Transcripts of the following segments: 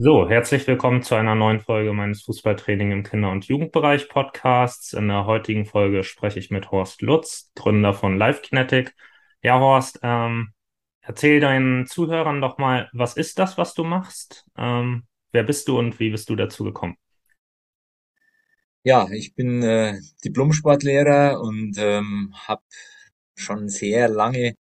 So, herzlich willkommen zu einer neuen Folge meines Fußballtraining im Kinder- und Jugendbereich Podcasts. In der heutigen Folge spreche ich mit Horst Lutz, Gründer von Live Kinetic. Ja, Horst, ähm, erzähl deinen Zuhörern doch mal, was ist das, was du machst? Ähm, wer bist du und wie bist du dazu gekommen? Ja, ich bin äh, Diplom-Sportlehrer und ähm, habe schon sehr lange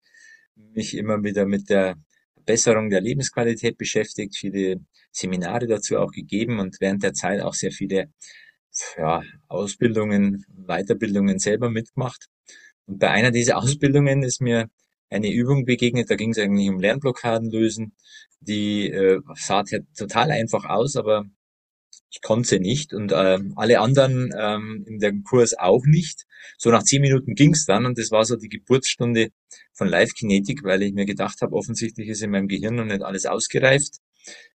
mich immer wieder mit der Verbesserung der Lebensqualität beschäftigt, viele Seminare dazu auch gegeben und während der Zeit auch sehr viele ja, Ausbildungen, Weiterbildungen selber mitgemacht. Und bei einer dieser Ausbildungen ist mir eine Übung begegnet, da ging es eigentlich um Lernblockaden lösen. Die äh, sah total einfach aus, aber ich konnte sie nicht und ähm, alle anderen ähm, in dem Kurs auch nicht. So nach zehn Minuten ging's dann und das war so die Geburtsstunde von Live Kinetik, weil ich mir gedacht habe, offensichtlich ist in meinem Gehirn noch nicht alles ausgereift.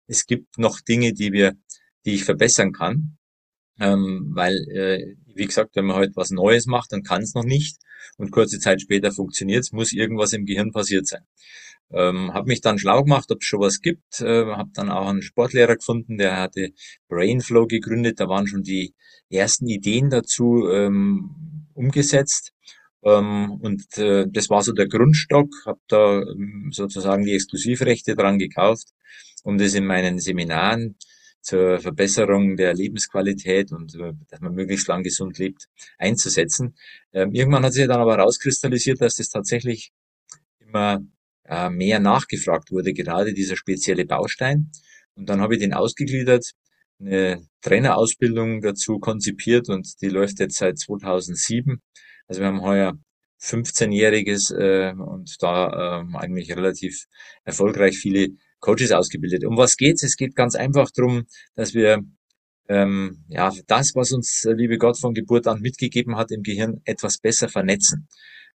Es gibt noch Dinge, die wir, die ich verbessern kann, ähm, weil äh, wie gesagt, wenn man heute was Neues macht, dann kann es noch nicht und kurze Zeit später funktioniert es, muss irgendwas im Gehirn passiert sein. Ähm, habe mich dann schlau gemacht, ob es schon was gibt. Äh, habe dann auch einen Sportlehrer gefunden, der hatte Brainflow gegründet. Da waren schon die ersten Ideen dazu ähm, umgesetzt. Ähm, und äh, das war so der Grundstock. Habe da ähm, sozusagen die Exklusivrechte dran gekauft, um das in meinen Seminaren zur Verbesserung der Lebensqualität und äh, dass man möglichst lang gesund lebt, einzusetzen. Ähm, irgendwann hat sich dann aber herauskristallisiert, dass das tatsächlich immer äh, mehr nachgefragt wurde, gerade dieser spezielle Baustein. Und dann habe ich den ausgegliedert, eine Trainerausbildung dazu konzipiert und die läuft jetzt seit 2007. Also wir haben heuer 15-jähriges äh, und da ähm, eigentlich relativ erfolgreich viele Coaches ausgebildet. Um was geht's? Es geht ganz einfach darum, dass wir ähm, ja das, was uns äh, liebe Gott von Geburt an mitgegeben hat, im Gehirn etwas besser vernetzen.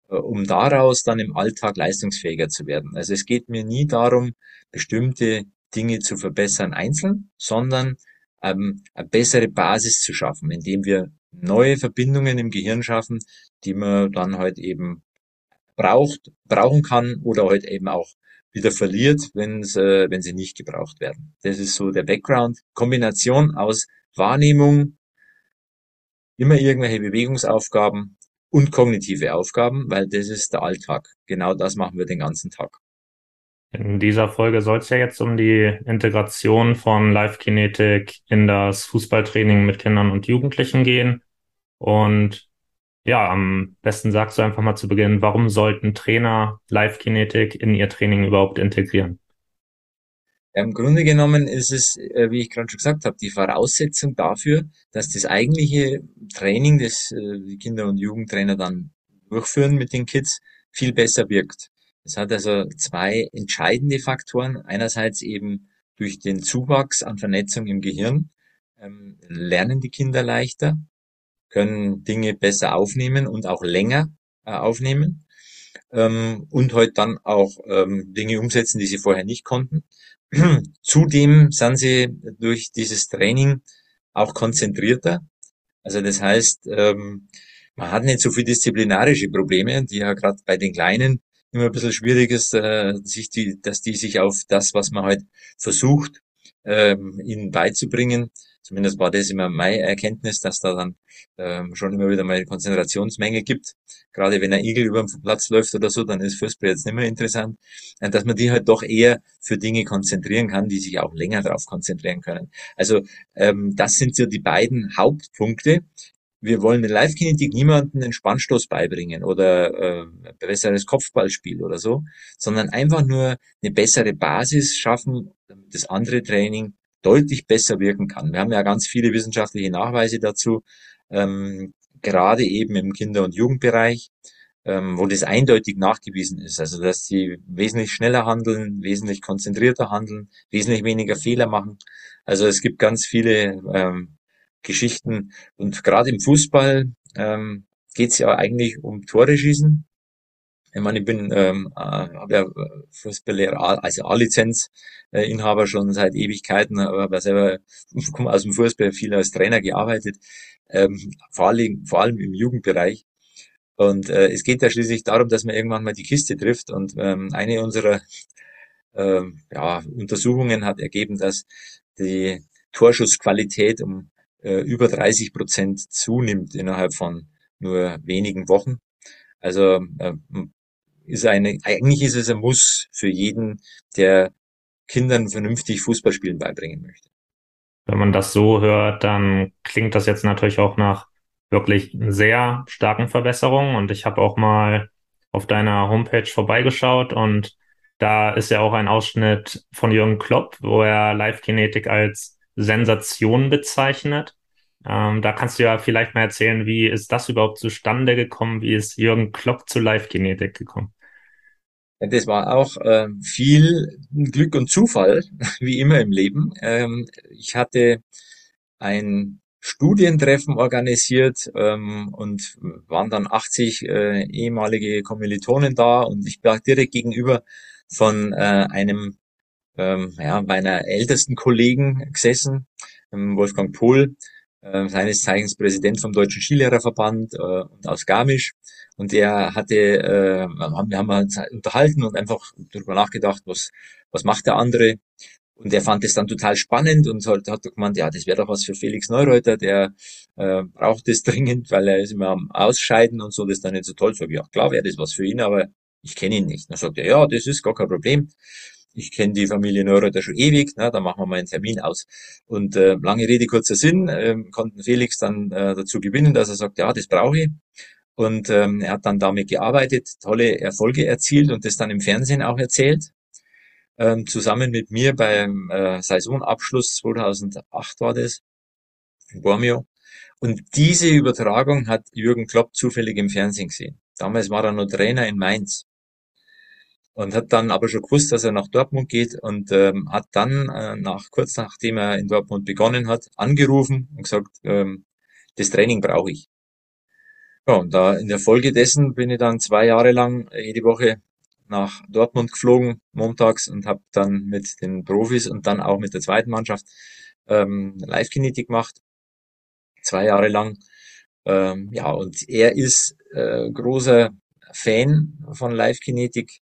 Äh, um daraus dann im Alltag leistungsfähiger zu werden. Also es geht mir nie darum, bestimmte Dinge zu verbessern einzeln, sondern ähm, eine bessere Basis zu schaffen, indem wir neue Verbindungen im Gehirn schaffen, die man dann halt eben braucht, brauchen kann oder halt eben auch wieder verliert, wenn äh, wenn sie nicht gebraucht werden. Das ist so der Background. Kombination aus Wahrnehmung, immer irgendwelche Bewegungsaufgaben und kognitive Aufgaben, weil das ist der Alltag. Genau das machen wir den ganzen Tag. In dieser Folge soll es ja jetzt um die Integration von Live-Kinetik in das Fußballtraining mit Kindern und Jugendlichen gehen. Und ja, am besten sagst du einfach mal zu Beginn, warum sollten Trainer Live-Kinetik in ihr Training überhaupt integrieren? Im Grunde genommen ist es, äh, wie ich gerade schon gesagt habe, die Voraussetzung dafür, dass das eigentliche Training, das äh, die Kinder- und Jugendtrainer dann durchführen mit den Kids, viel besser wirkt. Es hat also zwei entscheidende Faktoren. Einerseits eben durch den Zuwachs an Vernetzung im Gehirn ähm, lernen die Kinder leichter, können Dinge besser aufnehmen und auch länger äh, aufnehmen ähm, und heute halt dann auch ähm, Dinge umsetzen, die sie vorher nicht konnten. Zudem sind sie durch dieses Training auch konzentrierter. Also das heißt, ähm, man hat nicht so viel disziplinarische Probleme, die ja gerade bei den Kleinen immer ein bisschen schwierig ist, äh, sich die, dass die sich auf das, was man halt versucht, ähm, ihnen beizubringen, Zumindest war das immer meine Erkenntnis, dass da dann ähm, schon immer wieder mal Konzentrationsmenge gibt. Gerade wenn ein Igel über den Platz läuft oder so, dann ist Fußball jetzt nicht mehr interessant. Und dass man die halt doch eher für Dinge konzentrieren kann, die sich auch länger darauf konzentrieren können. Also ähm, das sind so die beiden Hauptpunkte. Wir wollen mit Live-Kinetik niemanden einen Spannstoß beibringen oder äh, ein besseres Kopfballspiel oder so, sondern einfach nur eine bessere Basis schaffen, das andere Training deutlich besser wirken kann. Wir haben ja ganz viele wissenschaftliche Nachweise dazu, ähm, gerade eben im Kinder- und Jugendbereich, ähm, wo das eindeutig nachgewiesen ist. Also dass sie wesentlich schneller handeln, wesentlich konzentrierter handeln, wesentlich weniger Fehler machen. Also es gibt ganz viele ähm, Geschichten und gerade im Fußball ähm, geht es ja eigentlich um Tore schießen. Ich meine, ich bin ähm, äh, habe ja Fußballlehrer, also A-Lizenz-Inhaber schon seit Ewigkeiten, aber selber komme aus dem Fußball viel als Trainer gearbeitet, ähm, vor, allem, vor allem im Jugendbereich. Und äh, es geht ja schließlich darum, dass man irgendwann mal die Kiste trifft. Und ähm, eine unserer ähm, ja, Untersuchungen hat ergeben, dass die Torschussqualität um äh, über 30 Prozent zunimmt innerhalb von nur wenigen Wochen. Also äh, ist eine, eigentlich ist es ein Muss für jeden, der Kindern vernünftig Fußballspielen beibringen möchte. Wenn man das so hört, dann klingt das jetzt natürlich auch nach wirklich sehr starken Verbesserungen. Und ich habe auch mal auf deiner Homepage vorbeigeschaut und da ist ja auch ein Ausschnitt von Jürgen Klopp, wo er Live-Kinetik als Sensation bezeichnet. Ähm, da kannst du ja vielleicht mal erzählen, wie ist das überhaupt zustande gekommen? Wie ist Jürgen Klopp zu Live-Kinetik gekommen? Das war auch äh, viel Glück und Zufall, wie immer im Leben. Ähm, ich hatte ein Studientreffen organisiert ähm, und waren dann 80 äh, ehemalige Kommilitonen da und ich war direkt gegenüber von äh, einem ähm, ja, meiner ältesten Kollegen gesessen, ähm, Wolfgang Pohl, äh, seines Zeichens Präsident vom Deutschen Skilehrerverband äh, aus Garmisch. Und der hatte, äh, wir haben uns unterhalten und einfach darüber nachgedacht, was, was macht der andere. Und er fand es dann total spannend und hat, hat gemeint, ja, das wäre doch was für Felix Neureuter, der äh, braucht es dringend, weil er ist immer am Ausscheiden und so, das ist dann nicht so toll. Sag ich, ja, klar wäre das was für ihn, aber ich kenne ihn nicht. Dann sagt er, ja, das ist gar kein Problem ich kenne die Familie Neureuther schon ewig, na, da machen wir mal einen Termin aus. Und äh, lange Rede, kurzer Sinn, äh, konnten Felix dann äh, dazu gewinnen, dass er sagt, ja, das brauche ich. Und ähm, er hat dann damit gearbeitet, tolle Erfolge erzielt und das dann im Fernsehen auch erzählt. Ähm, zusammen mit mir beim äh, Saisonabschluss 2008 war das, in Bormio. Und diese Übertragung hat Jürgen Klopp zufällig im Fernsehen gesehen. Damals war er noch Trainer in Mainz und hat dann aber schon gewusst, dass er nach Dortmund geht und ähm, hat dann äh, nach kurz nachdem er in Dortmund begonnen hat, angerufen und gesagt, ähm, das Training brauche ich. Ja, und da in der Folge dessen bin ich dann zwei Jahre lang jede Woche nach Dortmund geflogen, montags, und habe dann mit den Profis und dann auch mit der zweiten Mannschaft ähm, Live-Kinetik gemacht. Zwei Jahre lang. Ähm, ja, und er ist äh, großer Fan von Live-Kinetik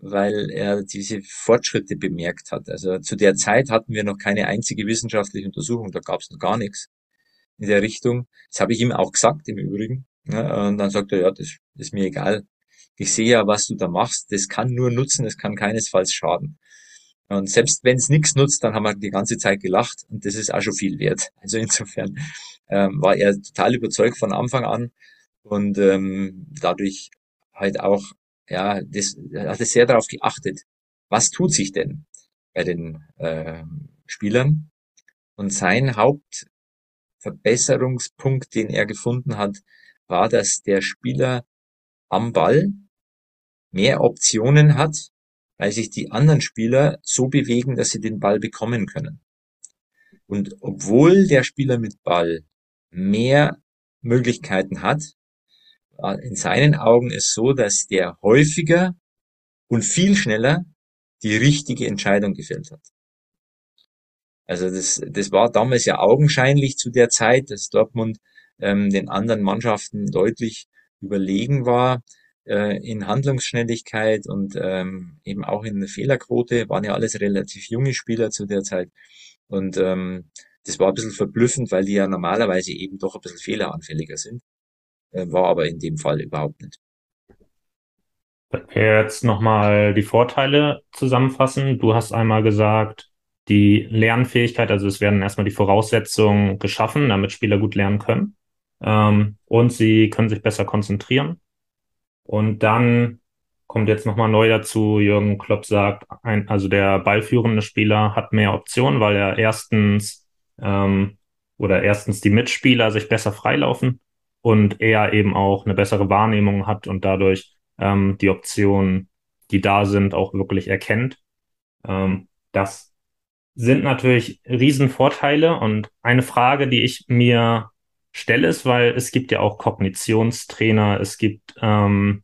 weil er diese Fortschritte bemerkt hat. Also zu der Zeit hatten wir noch keine einzige wissenschaftliche Untersuchung, da gab es noch gar nichts in der Richtung. Das habe ich ihm auch gesagt im Übrigen. Ja, und dann sagt er, ja, das ist mir egal. Ich sehe ja, was du da machst. Das kann nur nutzen, es kann keinesfalls schaden. Und selbst wenn es nichts nutzt, dann haben wir die ganze Zeit gelacht und das ist auch schon viel wert. Also insofern ähm, war er total überzeugt von Anfang an und ähm, dadurch halt auch ja, das hat es sehr darauf geachtet, was tut sich denn bei den äh, Spielern. Und sein Hauptverbesserungspunkt, den er gefunden hat, war, dass der Spieler am Ball mehr Optionen hat, weil sich die anderen Spieler so bewegen, dass sie den Ball bekommen können. Und obwohl der Spieler mit Ball mehr Möglichkeiten hat, in seinen Augen ist so, dass der häufiger und viel schneller die richtige Entscheidung gefällt hat. Also das, das war damals ja augenscheinlich zu der Zeit, dass Dortmund ähm, den anderen Mannschaften deutlich überlegen war äh, in Handlungsschnelligkeit und ähm, eben auch in der Fehlerquote. Waren ja alles relativ junge Spieler zu der Zeit. Und ähm, das war ein bisschen verblüffend, weil die ja normalerweise eben doch ein bisschen fehleranfälliger sind. Äh, war aber in dem Fall überhaupt nicht. Jetzt nochmal die Vorteile zusammenfassen. Du hast einmal gesagt, die Lernfähigkeit, also es werden erstmal die Voraussetzungen geschaffen, damit Spieler gut lernen können. Ähm, und sie können sich besser konzentrieren. Und dann kommt jetzt nochmal neu dazu, Jürgen Klopp sagt, ein, also der ballführende Spieler hat mehr Optionen, weil er erstens ähm, oder erstens die Mitspieler sich besser freilaufen und er eben auch eine bessere Wahrnehmung hat und dadurch ähm, die Optionen, die da sind, auch wirklich erkennt. Ähm, das sind natürlich Riesenvorteile und eine Frage, die ich mir stelle, ist, weil es gibt ja auch Kognitionstrainer, es gibt ähm,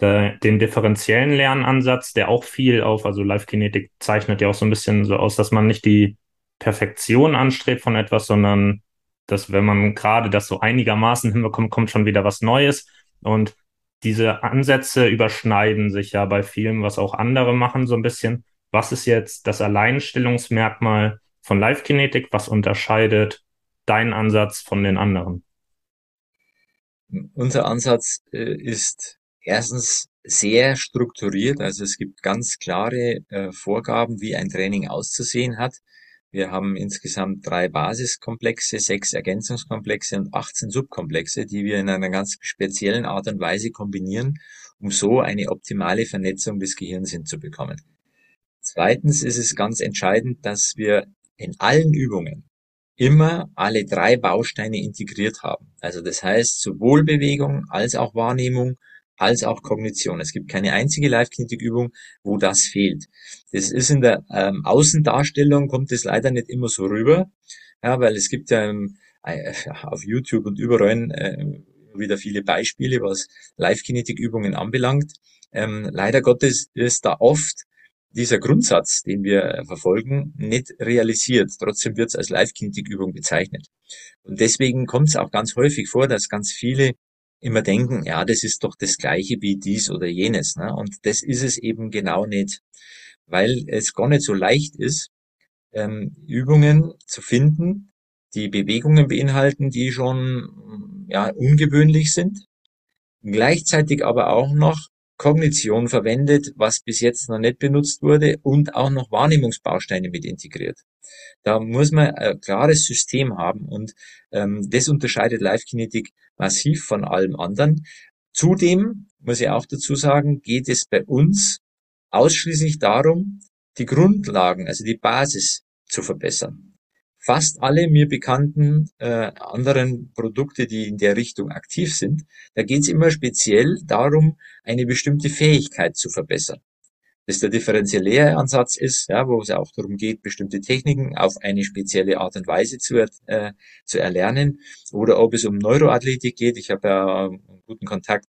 de, den differenziellen Lernansatz, der auch viel auf, also Live-Kinetik zeichnet ja auch so ein bisschen so aus, dass man nicht die Perfektion anstrebt von etwas, sondern dass wenn man gerade das so einigermaßen hinbekommt, kommt schon wieder was Neues. Und diese Ansätze überschneiden sich ja bei vielem, was auch andere machen, so ein bisschen. was ist jetzt das Alleinstellungsmerkmal von Live-Kinetik? Was unterscheidet deinen Ansatz von den anderen? Unser Ansatz äh, ist erstens sehr strukturiert. Also es gibt ganz klare äh, Vorgaben, wie ein Training auszusehen hat. Wir haben insgesamt drei Basiskomplexe, sechs Ergänzungskomplexe und 18 Subkomplexe, die wir in einer ganz speziellen Art und Weise kombinieren, um so eine optimale Vernetzung des Gehirns hinzubekommen. Zweitens ist es ganz entscheidend, dass wir in allen Übungen immer alle drei Bausteine integriert haben. Also das heißt sowohl Bewegung als auch Wahrnehmung als auch Kognition. Es gibt keine einzige Live-Kinetik-Übung, wo das fehlt. Das ist in der ähm, Außendarstellung, kommt es leider nicht immer so rüber, ja, weil es gibt ja ähm, äh, auf YouTube und überall äh, wieder viele Beispiele, was Live-Kinetik-Übungen anbelangt. Ähm, leider Gottes ist da oft dieser Grundsatz, den wir verfolgen, nicht realisiert. Trotzdem wird es als Live-Kinetik-Übung bezeichnet. Und deswegen kommt es auch ganz häufig vor, dass ganz viele immer denken, ja, das ist doch das gleiche wie dies oder jenes. Ne? Und das ist es eben genau nicht, weil es gar nicht so leicht ist, ähm, Übungen zu finden, die Bewegungen beinhalten, die schon ja, ungewöhnlich sind, gleichzeitig aber auch noch Kognition verwendet, was bis jetzt noch nicht benutzt wurde und auch noch Wahrnehmungsbausteine mit integriert. Da muss man ein klares System haben und ähm, das unterscheidet Live-Kinetik massiv von allem anderen. Zudem muss ich auch dazu sagen, geht es bei uns ausschließlich darum, die Grundlagen, also die Basis zu verbessern fast alle mir bekannten äh, anderen Produkte, die in der Richtung aktiv sind, da geht es immer speziell darum, eine bestimmte Fähigkeit zu verbessern. Dass der differenzielle Ansatz ist, ja, wo es auch darum geht, bestimmte Techniken auf eine spezielle Art und Weise zu, äh, zu erlernen, oder ob es um Neuroathletik geht. Ich habe ja einen guten Kontakt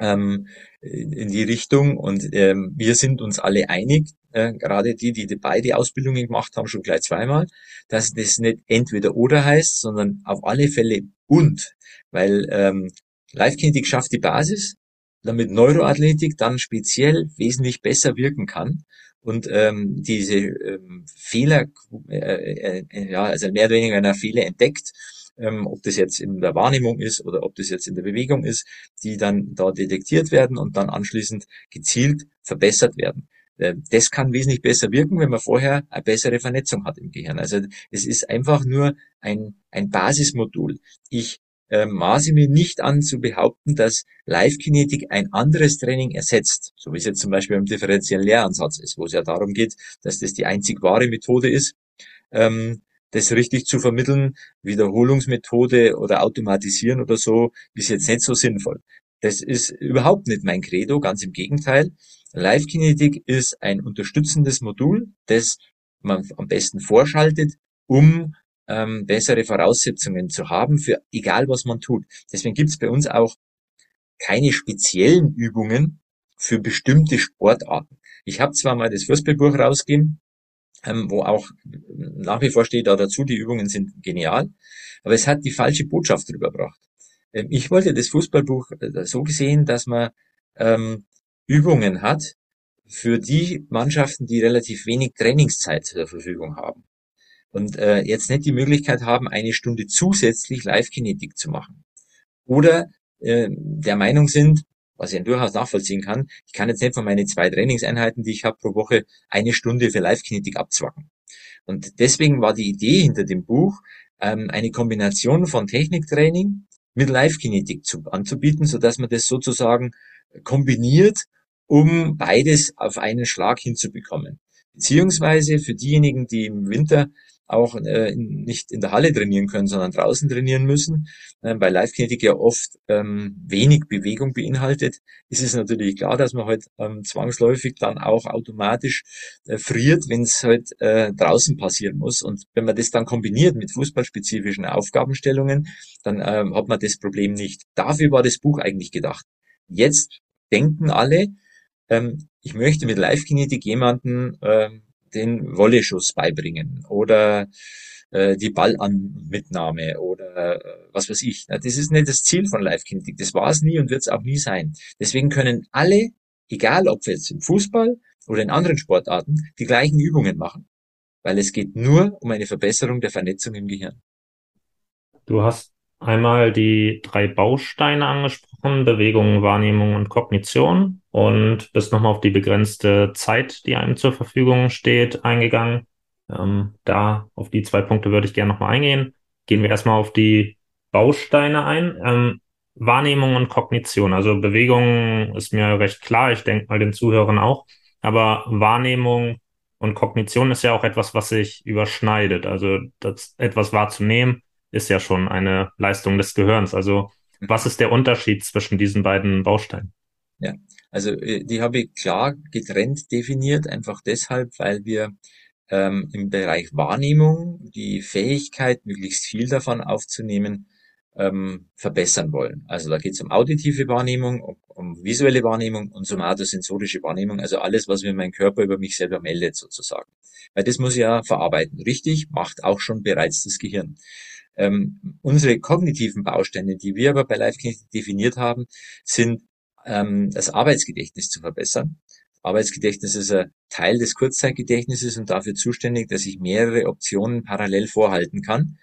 ähm, in die Richtung. Und ähm, wir sind uns alle einig, äh, gerade die, die beide Ausbildungen gemacht haben, schon gleich zweimal, dass das nicht entweder oder heißt, sondern auf alle Fälle und, weil ähm, Live-Kinetik schafft die Basis, damit Neuroathletik dann speziell wesentlich besser wirken kann. Und ähm, diese ähm, Fehler, äh, äh, äh, ja, also mehr oder weniger einer Fehler entdeckt ähm, ob das jetzt in der Wahrnehmung ist oder ob das jetzt in der Bewegung ist, die dann da detektiert werden und dann anschließend gezielt verbessert werden. Äh, das kann wesentlich besser wirken, wenn man vorher eine bessere Vernetzung hat im Gehirn. Also es ist einfach nur ein, ein Basismodul. Ich äh, maße mir nicht an zu behaupten, dass Live-Kinetik ein anderes Training ersetzt, so wie es jetzt zum Beispiel im differenziellen Lehransatz ist, wo es ja darum geht, dass das die einzig wahre Methode ist, ähm, das richtig zu vermitteln. Wiederholungsmethode oder automatisieren oder so ist jetzt nicht so sinnvoll. Das ist überhaupt nicht mein Credo, ganz im Gegenteil. Live-Kinetik ist ein unterstützendes Modul, das man am besten vorschaltet, um ähm, bessere Voraussetzungen zu haben für egal was man tut. Deswegen gibt es bei uns auch keine speziellen Übungen für bestimmte Sportarten. Ich habe zwar mal das Fußballbuch rausgegeben, ähm, wo auch nach wie vor steht da dazu, die Übungen sind genial, aber es hat die falsche Botschaft rübergebracht. Ähm, ich wollte das Fußballbuch äh, so gesehen, dass man ähm, Übungen hat für die Mannschaften, die relativ wenig Trainingszeit zur Verfügung haben und äh, jetzt nicht die Möglichkeit haben, eine Stunde zusätzlich Live-Kinetik zu machen. Oder äh, der Meinung sind, was ich durchaus nachvollziehen kann. Ich kann jetzt nicht von meinen zwei Trainingseinheiten, die ich habe pro Woche, eine Stunde für Live-Kinetik abzwacken. Und deswegen war die Idee hinter dem Buch, ähm, eine Kombination von Techniktraining mit Live-Kinetik anzubieten, so dass man das sozusagen kombiniert, um beides auf einen Schlag hinzubekommen. Beziehungsweise für diejenigen, die im Winter auch äh, nicht in der Halle trainieren können, sondern draußen trainieren müssen, äh, weil Live-Kinetik ja oft ähm, wenig Bewegung beinhaltet, ist es natürlich klar, dass man halt ähm, zwangsläufig dann auch automatisch äh, friert, wenn es halt äh, draußen passieren muss. Und wenn man das dann kombiniert mit fußballspezifischen Aufgabenstellungen, dann äh, hat man das Problem nicht. Dafür war das Buch eigentlich gedacht. Jetzt denken alle, ähm, ich möchte mit Live-Kinetik jemanden ähm, den Volley-Schuss beibringen oder äh, die Ballanmitnahme oder äh, was weiß ich. Das ist nicht das Ziel von Live-Kinetik. Das war es nie und wird es auch nie sein. Deswegen können alle, egal ob jetzt im Fußball oder in anderen Sportarten die gleichen Übungen machen. Weil es geht nur um eine Verbesserung der Vernetzung im Gehirn. Du hast einmal die drei Bausteine angesprochen, Bewegung, Wahrnehmung und Kognition und bist nochmal auf die begrenzte Zeit, die einem zur Verfügung steht, eingegangen. Ähm, da auf die zwei Punkte würde ich gerne nochmal eingehen. Gehen wir erstmal auf die Bausteine ein. Ähm, Wahrnehmung und Kognition. Also Bewegung ist mir recht klar, ich denke mal den Zuhörern auch. Aber Wahrnehmung und Kognition ist ja auch etwas, was sich überschneidet. Also das etwas wahrzunehmen ist ja schon eine Leistung des Gehirns. Also was ist der Unterschied zwischen diesen beiden Bausteinen? Ja, also äh, die habe ich klar getrennt definiert, einfach deshalb, weil wir ähm, im Bereich Wahrnehmung die Fähigkeit, möglichst viel davon aufzunehmen, ähm, verbessern wollen. Also da geht es um auditive Wahrnehmung, um, um, visuelle Wahrnehmung und somatosensorische Wahrnehmung, also alles, was mir mein Körper über mich selber meldet sozusagen. Weil das muss ich ja verarbeiten. Richtig, macht auch schon bereits das Gehirn. Ähm, unsere kognitiven Bausteine, die wir aber bei LiveKinetic definiert haben, sind ähm, das Arbeitsgedächtnis zu verbessern. Arbeitsgedächtnis ist ein Teil des Kurzzeitgedächtnisses und dafür zuständig, dass ich mehrere Optionen parallel vorhalten kann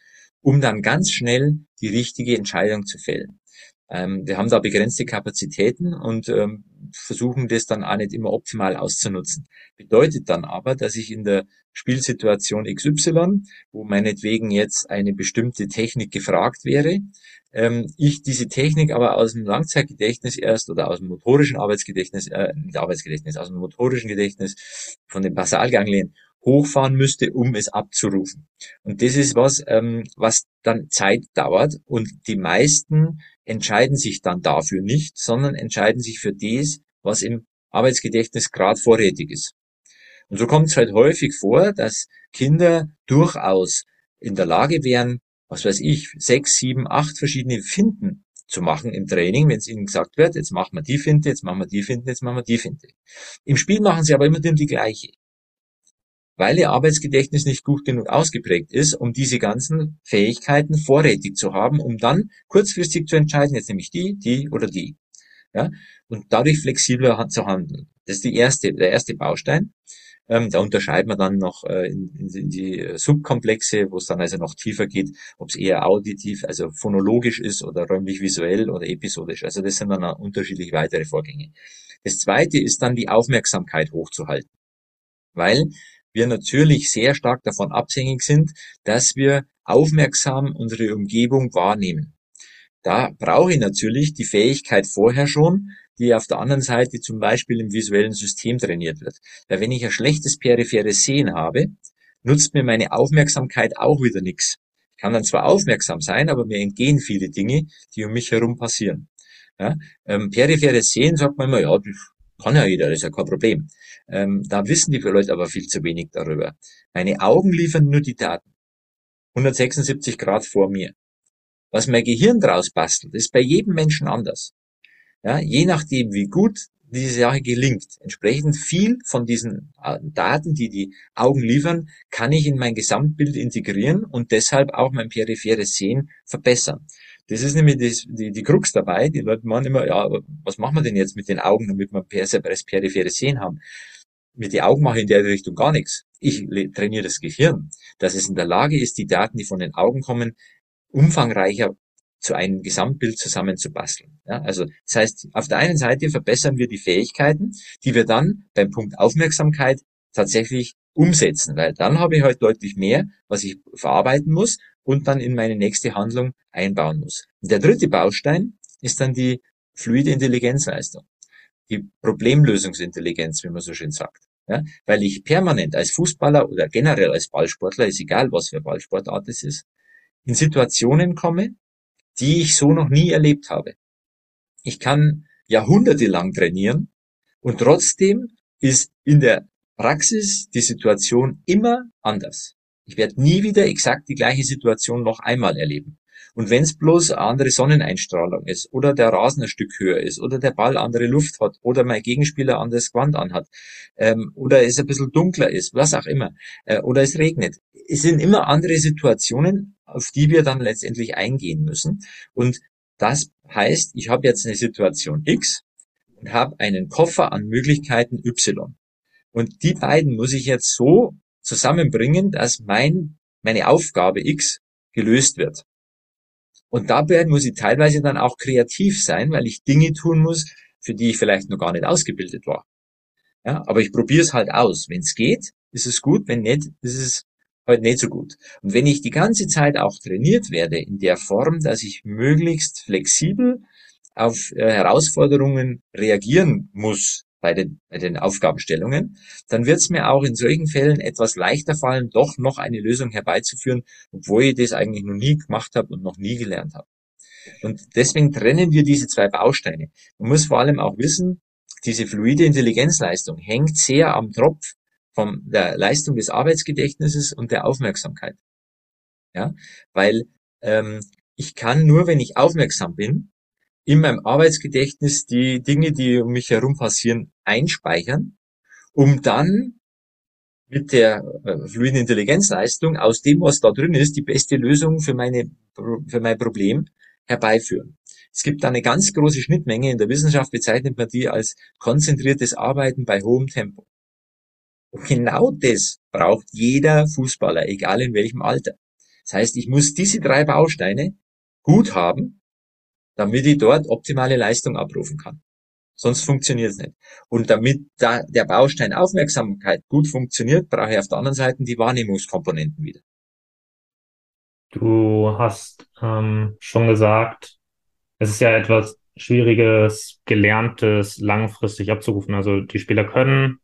um dann ganz schnell die richtige Entscheidung zu fällen. Ähm, wir haben da begrenzte Kapazitäten und ähm, versuchen das dann auch nicht immer optimal auszunutzen. Bedeutet dann aber, dass ich in der Spielsituation XY, wo meinetwegen jetzt eine bestimmte Technik gefragt wäre, ähm, ich diese Technik aber aus dem Langzeitgedächtnis erst oder aus dem motorischen Arbeitsgedächtnis, äh, nicht Arbeitsgedächtnis, aus dem motorischen Gedächtnis von den Basalganglien hochfahren müsste, um es abzurufen. Und das ist was, ähm, was dann Zeit dauert und die meisten entscheiden sich dann dafür nicht, sondern entscheiden sich für das, was im Arbeitsgedächtnis gerade vorrätig ist. Und so kommt es halt häufig vor, dass Kinder durchaus in der Lage wären, was weiß ich, sechs, sieben, acht verschiedene Finden zu machen im Training, wenn es ihnen gesagt wird, jetzt machen wir die Finte, jetzt machen wir die Finte, jetzt machen wir die Finte. Im Spiel machen sie aber immer die gleiche weil ihr Arbeitsgedächtnis nicht gut genug ausgeprägt ist, um diese ganzen Fähigkeiten vorrätig zu haben, um dann kurzfristig zu entscheiden, jetzt nehme ich die, die oder die. Ja, und dadurch flexibler zu handeln. Das ist die erste, der erste Baustein. Ähm, da unterscheiden wir dann noch äh, in, in, die Subkomplexe, wo es dann also noch tiefer geht, ob es eher auditiv, also phonologisch ist oder räumlich visuell oder episodisch. Also das sind dann unterschiedliche weitere Vorgänge. Das zweite ist dann die Aufmerksamkeit hochzuhalten. Weil wir natürlich sehr stark davon abhängig sind, dass wir aufmerksam unsere Umgebung wahrnehmen. Da brauche ich natürlich die Fähigkeit vorher schon, die auf der anderen Seite zum Beispiel im visuellen System trainiert wird. Weil wenn ich ein schlechtes peripheres Sehen habe, nutzt mir meine Aufmerksamkeit auch wieder nichts. Ich kann dann zwar aufmerksam sein, aber mir entgehen viele Dinge, die um mich herum passieren. Ja, ähm, peripheres Sehen sagt man immer, ja, kann ja jeder, das ist ja kein Problem. Ähm, da wissen die Leute aber viel zu wenig darüber. Meine Augen liefern nur die Daten. 176 Grad vor mir. Was mein Gehirn draus bastelt, ist bei jedem Menschen anders. Ja, je nachdem, wie gut diese Sache gelingt, entsprechend viel von diesen äh, Daten, die die Augen liefern, kann ich in mein Gesamtbild integrieren und deshalb auch mein peripheres Sehen verbessern. Das ist nämlich das, die, die Krux dabei. Die Leute meinen immer, ja, was machen wir denn jetzt mit den Augen, damit wir das periphere Sehen haben? Mit den Augen mache ich in der Richtung gar nichts. Ich trainiere das Gehirn, dass es in der Lage ist, die Daten, die von den Augen kommen, umfangreicher zu einem Gesamtbild zusammenzubasteln. Ja, also das heißt, auf der einen Seite verbessern wir die Fähigkeiten, die wir dann beim Punkt Aufmerksamkeit tatsächlich umsetzen, weil dann habe ich halt deutlich mehr, was ich verarbeiten muss und dann in meine nächste Handlung einbauen muss. Und der dritte Baustein ist dann die fluide Intelligenzleistung, die Problemlösungsintelligenz, wie man so schön sagt. Ja, weil ich permanent als Fußballer oder generell als Ballsportler, ist egal, was für Ballsportart es ist, in Situationen komme, die ich so noch nie erlebt habe. Ich kann jahrhundertelang trainieren und trotzdem ist in der Praxis die Situation immer anders. Ich werde nie wieder exakt die gleiche Situation noch einmal erleben. Und wenn es bloß eine andere Sonneneinstrahlung ist oder der Rasen ein Stück höher ist oder der Ball andere Luft hat oder mein Gegenspieler anderes Gewand anhat ähm, oder es ein bisschen dunkler ist, was auch immer, äh, oder es regnet. Es sind immer andere Situationen, auf die wir dann letztendlich eingehen müssen. Und das heißt, ich habe jetzt eine Situation X und habe einen Koffer an Möglichkeiten Y. Und die beiden muss ich jetzt so zusammenbringen, dass mein, meine Aufgabe X gelöst wird. Und dabei muss ich teilweise dann auch kreativ sein, weil ich Dinge tun muss, für die ich vielleicht noch gar nicht ausgebildet war. Ja, aber ich probiere es halt aus. Wenn es geht, ist es gut, wenn nicht, ist es halt nicht so gut. Und wenn ich die ganze Zeit auch trainiert werde in der Form, dass ich möglichst flexibel auf äh, Herausforderungen reagieren muss bei den, bei den Aufgabenstellungen, dann wird es mir auch in solchen Fällen etwas leichter fallen, doch noch eine Lösung herbeizuführen, obwohl ich das eigentlich noch nie gemacht habe und noch nie gelernt habe. Und deswegen trennen wir diese zwei Bausteine. Man muss vor allem auch wissen, diese fluide Intelligenzleistung hängt sehr am Tropf von der Leistung des Arbeitsgedächtnisses und der Aufmerksamkeit. Ja, weil ähm, ich kann nur, wenn ich aufmerksam bin, in meinem Arbeitsgedächtnis die Dinge, die um mich herum passieren, einspeichern, um dann mit der äh, fluiden Intelligenzleistung aus dem, was da drin ist, die beste Lösung für meine für mein Problem herbeiführen. Es gibt da eine ganz große Schnittmenge. In der Wissenschaft bezeichnet man die als konzentriertes Arbeiten bei hohem Tempo. Genau das braucht jeder Fußballer, egal in welchem Alter. Das heißt, ich muss diese drei Bausteine gut haben, damit ich dort optimale Leistung abrufen kann. Sonst funktioniert es nicht. Und damit da der Baustein Aufmerksamkeit gut funktioniert, brauche ich auf der anderen Seite die Wahrnehmungskomponenten wieder. Du hast ähm, schon gesagt, es ist ja etwas Schwieriges, Gelerntes langfristig abzurufen. Also die Spieler können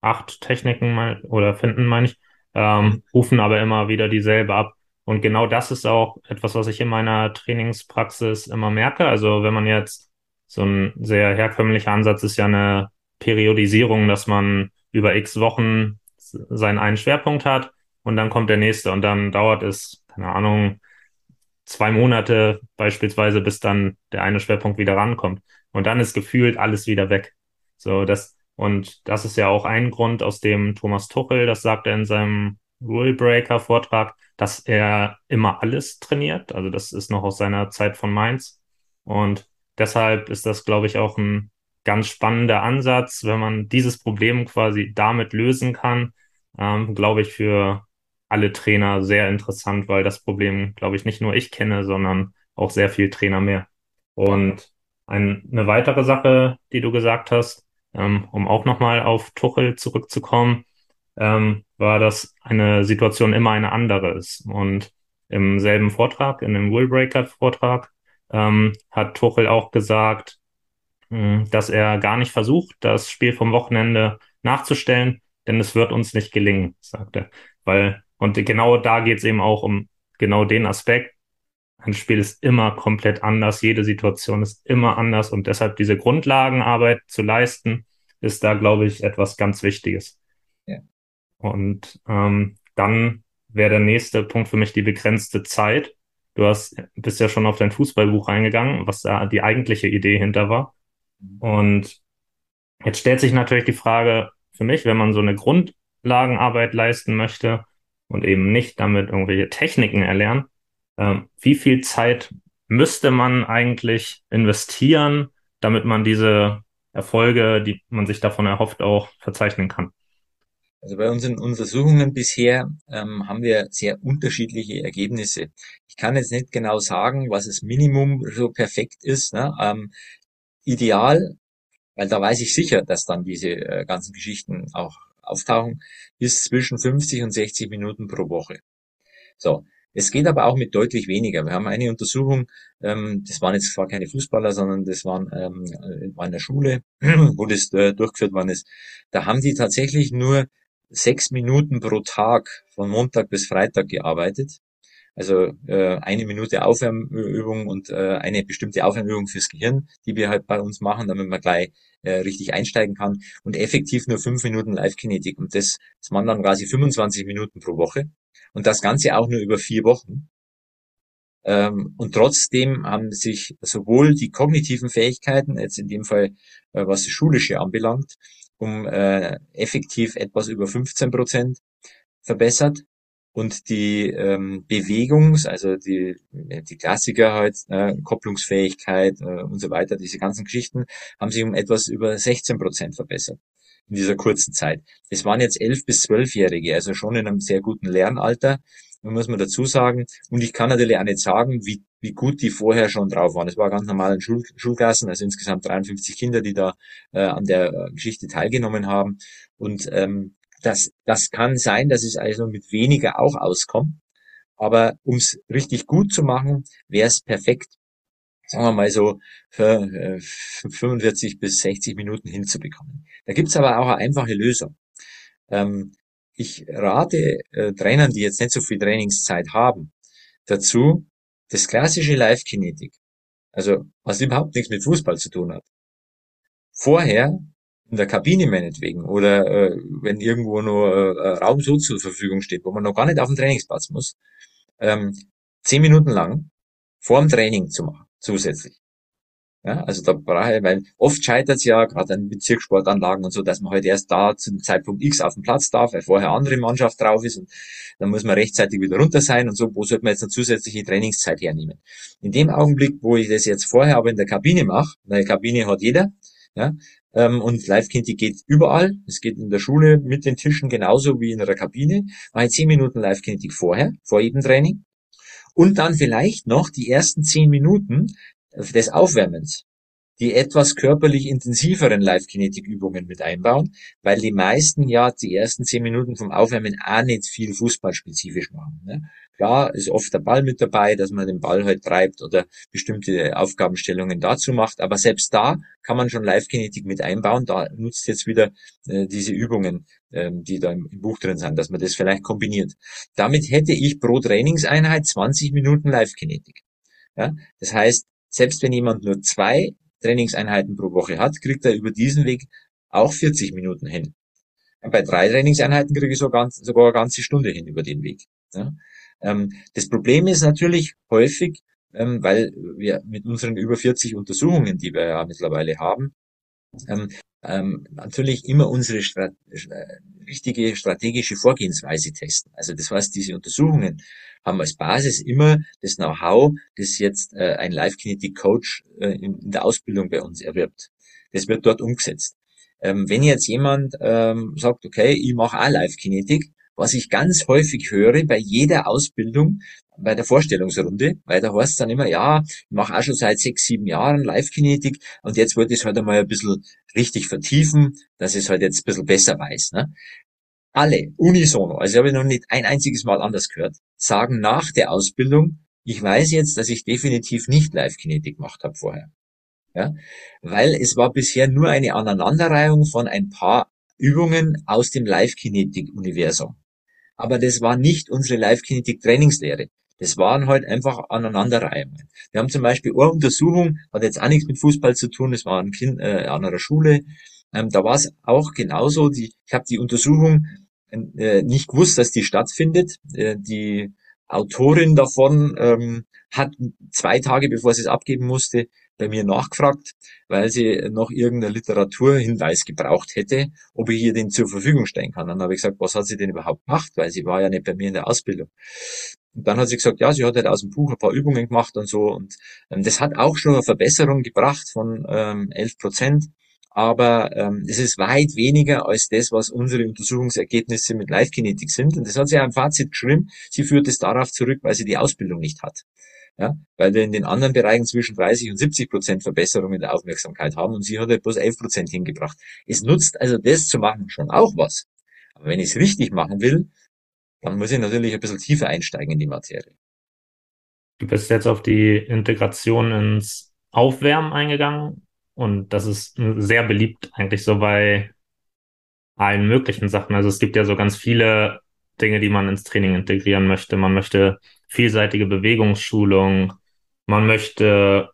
acht Techniken mal oder finden, meine ich, ähm, rufen aber immer wieder dieselbe ab. Und genau das ist auch etwas, was ich in meiner Trainingspraxis immer merke. Also wenn man jetzt so ein sehr herkömmlicher Ansatz ist ja eine Periodisierung, dass man über x Wochen seinen einen Schwerpunkt hat und dann kommt der nächste und dann dauert es, keine Ahnung, zwei Monate beispielsweise, bis dann der eine Schwerpunkt wieder rankommt. Und dann ist gefühlt alles wieder weg. So, das, und das ist ja auch ein Grund, aus dem Thomas Tuchel, das sagt er in seinem Rule Breaker Vortrag, dass er immer alles trainiert. Also das ist noch aus seiner Zeit von Mainz. Und deshalb ist das, glaube ich, auch ein ganz spannender Ansatz, wenn man dieses Problem quasi damit lösen kann, ähm, glaube ich, für alle Trainer sehr interessant, weil das Problem, glaube ich, nicht nur ich kenne, sondern auch sehr viel Trainer mehr. Und ein, eine weitere Sache, die du gesagt hast, ähm, um auch nochmal auf Tuchel zurückzukommen, ähm, war, dass eine Situation immer eine andere ist. Und im selben Vortrag, in dem Willbreaker-Vortrag, ähm, hat Tuchel auch gesagt, mh, hm, dass er gar nicht versucht, das Spiel vom Wochenende nachzustellen, denn es wird uns nicht gelingen, sagt er. Weil, und genau da geht es eben auch um genau den Aspekt. Ein Spiel ist immer komplett anders, jede Situation ist immer anders und deshalb diese Grundlagenarbeit zu leisten, ist da, glaube ich, etwas ganz Wichtiges. Und ähm, dann wäre der nächste Punkt für mich die begrenzte Zeit. Du hast, bist ja schon auf dein Fußballbuch eingegangen, was da die eigentliche Idee hinter war. Und jetzt stellt sich natürlich die Frage für mich, wenn man so eine Grundlagenarbeit leisten möchte und eben nicht damit irgendwelche Techniken erlernen, wie viel Zeit müsste man eigentlich investieren, damit man diese Erfolge, die man sich davon erhofft, auch verzeichnen kann? Also bei unseren Untersuchungen bisher ähm, haben wir sehr unterschiedliche Ergebnisse. Ich kann jetzt nicht genau sagen, was das Minimum so perfekt ist. Ne? Ähm, ideal, weil da weiß ich sicher, dass dann diese äh, ganzen Geschichten auch auftauchen, ist zwischen 50 und 60 Minuten pro Woche. So, es geht aber auch mit deutlich weniger. Wir haben eine Untersuchung, ähm, das waren jetzt zwar keine Fußballer, sondern das waren ähm, in meiner Schule, wo das äh, durchgeführt worden ist. Da haben die tatsächlich nur sechs Minuten pro Tag von Montag bis Freitag gearbeitet. Also äh, eine Minute Aufwärmübung und äh, eine bestimmte Aufwärmübung fürs Gehirn, die wir halt bei uns machen, damit man gleich äh, richtig einsteigen kann. Und effektiv nur fünf Minuten Live-Kinetik. Und das, das waren dann quasi 25 Minuten pro Woche. Und das Ganze auch nur über vier Wochen. Ähm, und trotzdem haben sich sowohl die kognitiven Fähigkeiten, jetzt in dem Fall äh, was das Schulische anbelangt, um äh, effektiv etwas über 15 Prozent verbessert. Und die ähm, Bewegungs-, also die, die Klassiker halt, äh, Kopplungsfähigkeit äh, und so weiter, diese ganzen Geschichten, haben sich um etwas über 16 Prozent verbessert. In dieser kurzen Zeit. Es waren jetzt elf bis zwölfjährige, also schon in einem sehr guten Lernalter, muss man dazu sagen. Und ich kann natürlich auch nicht sagen, wie, wie gut die vorher schon drauf waren. Es war ganz normal in Schul Schulklassen, also insgesamt 53 Kinder, die da äh, an der äh, Geschichte teilgenommen haben. Und ähm, das, das kann sein, dass es also mit weniger auch auskommt. Aber um es richtig gut zu machen, wäre es perfekt, sagen wir mal so, für, äh, 45 bis 60 Minuten hinzubekommen. Da gibt's aber auch eine einfache Lösung. Ähm, ich rate äh, Trainern, die jetzt nicht so viel Trainingszeit haben, dazu, das klassische Live-Kinetik, also was überhaupt nichts mit Fußball zu tun hat, vorher in der Kabine meinetwegen oder äh, wenn irgendwo nur äh, Raum so zur Verfügung steht, wo man noch gar nicht auf den Trainingsplatz muss, ähm, zehn Minuten lang vor dem Training zu machen, zusätzlich. Ja, also da brauche ich, weil oft scheitert es ja gerade an Bezirkssportanlagen und so, dass man heute halt erst da zu dem Zeitpunkt X auf den Platz darf, weil vorher andere Mannschaft drauf ist und dann muss man rechtzeitig wieder runter sein und so, wo sollte man jetzt eine zusätzliche Trainingszeit hernehmen? In dem Augenblick, wo ich das jetzt vorher aber in der Kabine mache, eine Kabine hat jeder, ja, ähm, und Live-Kinti geht überall. Es geht in der Schule mit den Tischen genauso wie in der Kabine. Mache ich zehn Minuten Live-Kinetik vorher, vor jedem Training. Und dann vielleicht noch die ersten zehn Minuten des Aufwärmens die etwas körperlich intensiveren Live-Kinetik-Übungen mit einbauen, weil die meisten ja die ersten zehn Minuten vom Aufwärmen auch nicht viel fußballspezifisch machen. Ne? Klar ist oft der Ball mit dabei, dass man den Ball halt treibt oder bestimmte Aufgabenstellungen dazu macht, aber selbst da kann man schon Live-Kinetik mit einbauen. Da nutzt jetzt wieder äh, diese Übungen, ähm, die da im, im Buch drin sind, dass man das vielleicht kombiniert. Damit hätte ich pro Trainingseinheit 20 Minuten Live-Kinetik. Ja? Das heißt, selbst wenn jemand nur zwei Trainingseinheiten pro Woche hat, kriegt er über diesen Weg auch 40 Minuten hin. Bei drei Trainingseinheiten kriege ich sogar, sogar eine ganze Stunde hin über den Weg. Ja. Ähm, das Problem ist natürlich häufig, ähm, weil wir mit unseren über 40 Untersuchungen, die wir ja mittlerweile haben, ähm, natürlich immer unsere Strat äh, richtige strategische Vorgehensweise testen. Also das heißt, diese Untersuchungen haben als Basis immer das Know-how, das jetzt äh, ein Live-Kinetic-Coach äh, in, in, der Ausbildung bei uns erwirbt. Das wird dort umgesetzt. Ähm, wenn jetzt jemand ähm, sagt, okay, ich mache auch Live-Kinetik, was ich ganz häufig höre bei jeder Ausbildung, bei der Vorstellungsrunde, weil da heißt es dann immer, ja, ich mache auch schon seit sechs, sieben Jahren Live-Kinetik und jetzt wollte ich es halt einmal ein bisschen richtig vertiefen, dass ich es halt jetzt ein bisschen besser weiß. Ne? Alle, unisono, also ich habe noch nicht ein einziges Mal anders gehört, sagen nach der Ausbildung, ich weiß jetzt, dass ich definitiv nicht Live-Kinetik gemacht habe vorher. Ja? Weil es war bisher nur eine Aneinanderreihung von ein paar Übungen aus dem Live-Kinetik-Universum. Aber das war nicht unsere Live-Kinetik-Trainingslehre. Das waren halt einfach Aneinanderreihungen. Wir haben zum Beispiel eine Untersuchung, hat jetzt auch nichts mit Fußball zu tun, das war ein Kind äh, an einer Schule. Ähm, da war es auch genauso. Die, ich habe die Untersuchung äh, nicht gewusst, dass die stattfindet. Äh, die Autorin davon ähm, hat zwei Tage, bevor sie es abgeben musste, bei mir nachgefragt, weil sie noch irgendeinen Literaturhinweis gebraucht hätte, ob ich ihr den zur Verfügung stellen kann. Dann habe ich gesagt, was hat sie denn überhaupt gemacht, weil sie war ja nicht bei mir in der Ausbildung. Und dann hat sie gesagt, ja, sie hat halt aus dem Buch ein paar Übungen gemacht und so. Und ähm, das hat auch schon eine Verbesserung gebracht von ähm, 11 Prozent. Aber ähm, es ist weit weniger als das, was unsere Untersuchungsergebnisse mit Live-Kinetik sind. Und das hat sie ja im Fazit geschrieben. Sie führt es darauf zurück, weil sie die Ausbildung nicht hat. Ja, weil wir in den anderen Bereichen zwischen 30 und 70 Prozent Verbesserung in der Aufmerksamkeit haben und sie hat halt bloß 11 Prozent hingebracht. Es nutzt also das zu machen schon auch was. Aber wenn ich es richtig machen will, dann muss ich natürlich ein bisschen tiefer einsteigen in die Materie. Du bist jetzt auf die Integration ins Aufwärmen eingegangen und das ist sehr beliebt eigentlich so bei allen möglichen Sachen. Also es gibt ja so ganz viele Dinge, die man ins Training integrieren möchte. Man möchte vielseitige Bewegungsschulung, man möchte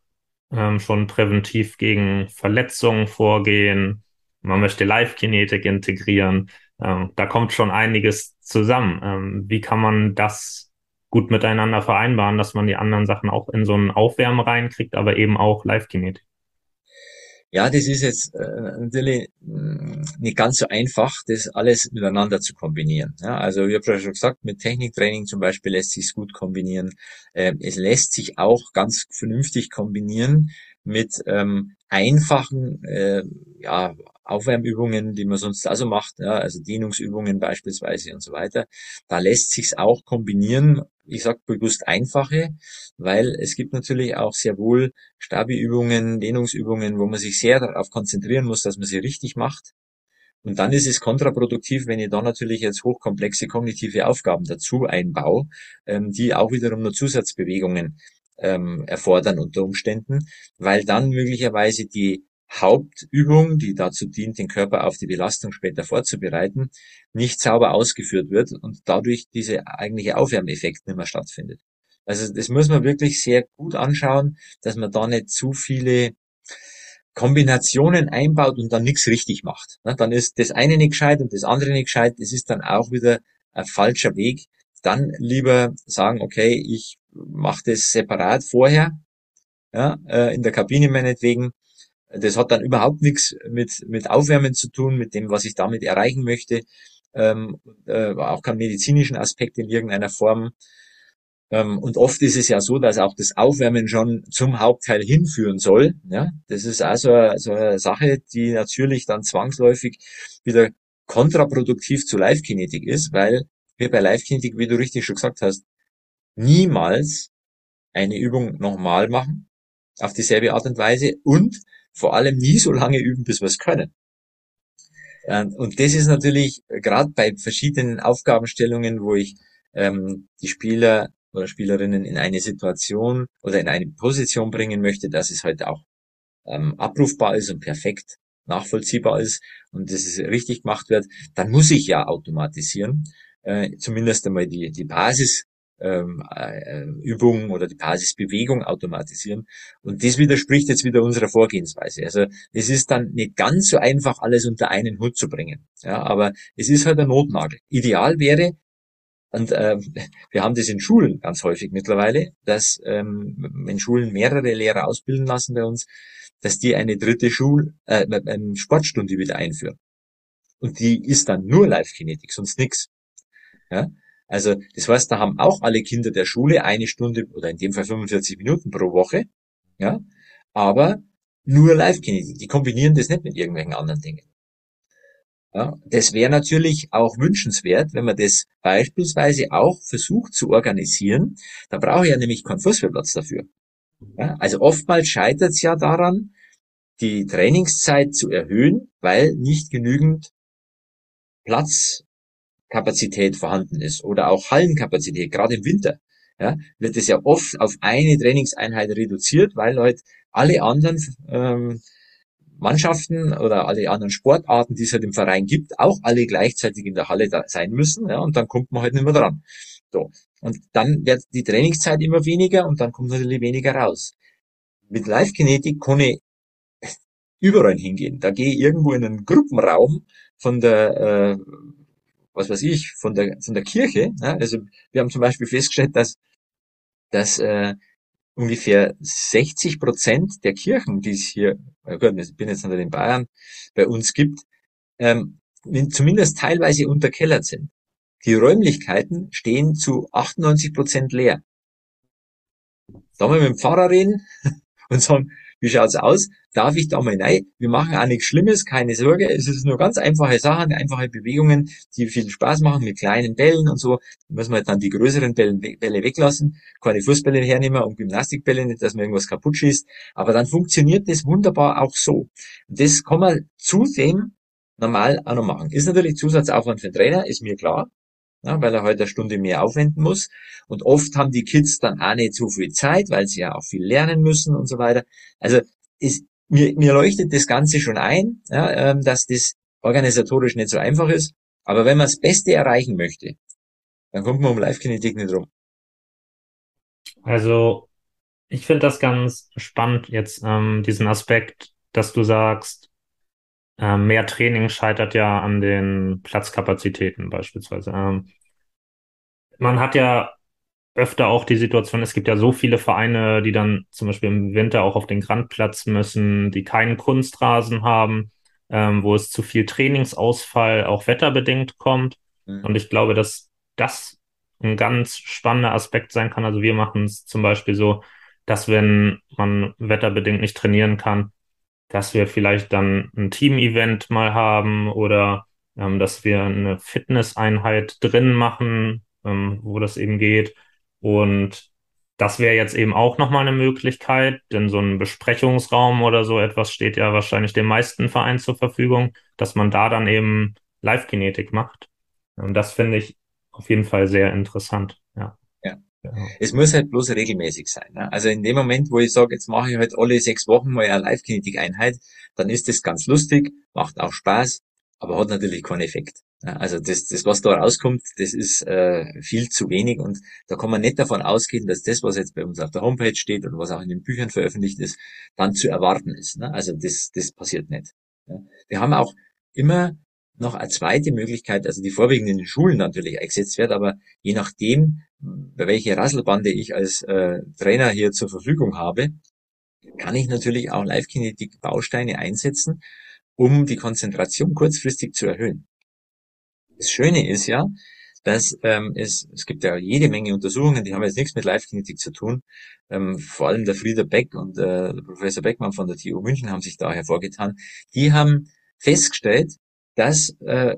ähm, schon präventiv gegen Verletzungen vorgehen, man möchte Live-Kinetik integrieren. Ähm, da kommt schon einiges zusammen. Ähm, wie kann man das gut miteinander vereinbaren, dass man die anderen Sachen auch in so einen Aufwärmen reinkriegt, aber eben auch Live-Kinetik? Ja, das ist jetzt äh, natürlich mh, nicht ganz so einfach, das alles miteinander zu kombinieren. Ja, also ich habe ja schon gesagt, mit Techniktraining zum Beispiel lässt sich gut kombinieren. Äh, es lässt sich auch ganz vernünftig kombinieren mit ähm, einfachen, äh, ja, Aufwärmübungen, die man sonst also macht, ja, also Dehnungsübungen beispielsweise und so weiter. Da lässt sich's auch kombinieren. Ich sage bewusst einfache, weil es gibt natürlich auch sehr wohl Stabi-Übungen, Dehnungsübungen, wo man sich sehr darauf konzentrieren muss, dass man sie richtig macht. Und dann ist es kontraproduktiv, wenn ich da natürlich jetzt hochkomplexe kognitive Aufgaben dazu einbaue, ähm, die auch wiederum nur Zusatzbewegungen ähm, erfordern unter Umständen, weil dann möglicherweise die Hauptübung, die dazu dient, den Körper auf die Belastung später vorzubereiten, nicht sauber ausgeführt wird und dadurch diese eigentliche Aufwärmeffekt nicht mehr stattfindet. Also das muss man wirklich sehr gut anschauen, dass man da nicht zu viele Kombinationen einbaut und dann nichts richtig macht. Dann ist das eine nicht gescheit und das andere nicht gescheit. Das ist dann auch wieder ein falscher Weg. Dann lieber sagen, okay, ich mache das separat vorher, ja, äh, in der Kabine meinetwegen. Das hat dann überhaupt nichts mit, mit Aufwärmen zu tun, mit dem, was ich damit erreichen möchte. Ähm, äh, auch keinen medizinischen Aspekt in irgendeiner Form. Ähm, und oft ist es ja so, dass auch das Aufwärmen schon zum Hauptteil hinführen soll. Ja, das ist also so eine Sache, die natürlich dann zwangsläufig wieder kontraproduktiv zu Live-Kinetik ist, weil wir bei Live-Kinetik, wie du richtig schon gesagt hast, niemals eine Übung nochmal machen, auf dieselbe Art und Weise und vor allem nie so lange üben, bis wir es können. Ähm, und das ist natürlich gerade bei verschiedenen Aufgabenstellungen, wo ich ähm, die Spieler oder Spielerinnen in eine Situation oder in eine Position bringen möchte, dass es halt auch ähm, abrufbar ist und perfekt nachvollziehbar ist und dass es richtig gemacht wird, dann muss ich ja automatisieren, äh, zumindest einmal die, die Basis ähm, äh, Übung oder die Basisbewegung automatisieren. Und das widerspricht jetzt wieder unserer Vorgehensweise. Also es ist dann nicht ganz so einfach, alles unter einen Hut zu bringen. Ja, aber es ist halt ein Notnagel. Ideal wäre, und äh, wir haben das in Schulen ganz häufig mittlerweile, dass ähm, wenn Schulen mehrere Lehrer ausbilden lassen bei uns, dass die eine dritte Schul äh, eine Sportstunde wieder einführen. Und die ist dann nur Live-Kinetik, sonst nix. Ja? Also das heißt, da haben auch alle Kinder der Schule eine Stunde oder in dem Fall 45 Minuten pro Woche, ja, aber nur Live-Kinetik. Die kombinieren das nicht mit irgendwelchen anderen Dingen. Ja, das wäre natürlich auch wünschenswert, wenn man das beispielsweise auch versucht zu organisieren. Da brauche ich ja nämlich keinen Fußballplatz dafür. Ja, also oftmals scheitert es ja daran, die Trainingszeit zu erhöhen, weil nicht genügend Platz Kapazität vorhanden ist oder auch Hallenkapazität, gerade im Winter, ja, wird es ja oft auf eine Trainingseinheit reduziert, weil halt alle anderen ähm, Mannschaften oder alle anderen Sportarten, die es halt im Verein gibt, auch alle gleichzeitig in der Halle da sein müssen, ja, und dann kommt man halt nicht mehr dran. So. Und dann wird die Trainingszeit immer weniger und dann kommt natürlich weniger raus. Mit Live-Kinetik kann ich überall hingehen. Da gehe ich irgendwo in einen Gruppenraum von der äh, was weiß ich, von der, von der Kirche. Ja? Also wir haben zum Beispiel festgestellt, dass, dass äh, ungefähr 60 Prozent der Kirchen, die es hier, oh Gott, ich bin jetzt nicht in Bayern, bei uns gibt, ähm, zumindest teilweise unterkellert sind. Die Räumlichkeiten stehen zu 98 Prozent leer. Da mal mit dem Pfarrer reden und sagen, wie schaut's aus? Darf ich da mal rein? Wir machen auch nichts Schlimmes, keine Sorge. Es ist nur ganz einfache Sachen, einfache Bewegungen, die viel Spaß machen mit kleinen Bällen und so. Da müssen wir dann die größeren Bälle, weglassen, keine Fußbälle hernehmen und Gymnastikbälle, nicht, dass man irgendwas kaputt schießt. Aber dann funktioniert das wunderbar auch so. Das kann man zudem normal auch noch machen. Ist natürlich Zusatzaufwand für den Trainer, ist mir klar ja, weil er heute eine Stunde mehr aufwenden muss. Und oft haben die Kids dann auch nicht so viel Zeit, weil sie ja auch viel lernen müssen und so weiter. Also ist, mir, mir leuchtet das Ganze schon ein, ja, ähm, dass das organisatorisch nicht so einfach ist. Aber wenn man das Beste erreichen möchte, dann kommt man um Live-Kinetik nicht rum. Also ich finde das ganz spannend jetzt, ähm, diesen Aspekt, dass du sagst, ähm, mehr Training scheitert ja an den Platzkapazitäten beispielsweise. Ähm, man hat ja öfter auch die Situation, es gibt ja so viele Vereine, die dann zum Beispiel im Winter auch auf den Grandplatz müssen, die keinen Kunstrasen haben, ähm, wo es zu viel Trainingsausfall auch wetterbedingt kommt. Mhm. Und ich glaube, dass das ein ganz spannender Aspekt sein kann. Also wir machen es zum Beispiel so, dass wenn man wetterbedingt nicht trainieren kann, dass wir vielleicht dann ein Team-Event mal haben oder ähm, dass wir eine Fitnesseinheit drin machen, ähm, wo das eben geht. Und das wäre jetzt eben auch nochmal eine Möglichkeit, denn so ein Besprechungsraum oder so etwas steht ja wahrscheinlich den meisten Vereinen zur Verfügung, dass man da dann eben Live-Kinetik macht. Und das finde ich auf jeden Fall sehr interessant. Es muss halt bloß regelmäßig sein. Ne? Also in dem Moment, wo ich sage, jetzt mache ich halt alle sechs Wochen mal eine Live-Kinetik-Einheit, dann ist das ganz lustig, macht auch Spaß, aber hat natürlich keinen Effekt. Also das, das, was da rauskommt, das ist äh, viel zu wenig und da kann man nicht davon ausgehen, dass das, was jetzt bei uns auf der Homepage steht und was auch in den Büchern veröffentlicht ist, dann zu erwarten ist. Ne? Also das, das passiert nicht. Ja? Wir haben auch immer noch eine zweite Möglichkeit, also die vorwiegend in den Schulen natürlich eingesetzt wird, aber je nachdem, bei welcher Rasselbande ich als äh, Trainer hier zur Verfügung habe, kann ich natürlich auch Live-Kinetik-Bausteine einsetzen, um die Konzentration kurzfristig zu erhöhen. Das Schöne ist ja, dass ähm, es, es gibt ja jede Menge Untersuchungen, die haben jetzt nichts mit Live-Kinetik zu tun. Ähm, vor allem der Frieder Beck und äh, Professor Beckmann von der TU München haben sich da hervorgetan. Die haben festgestellt, dass äh,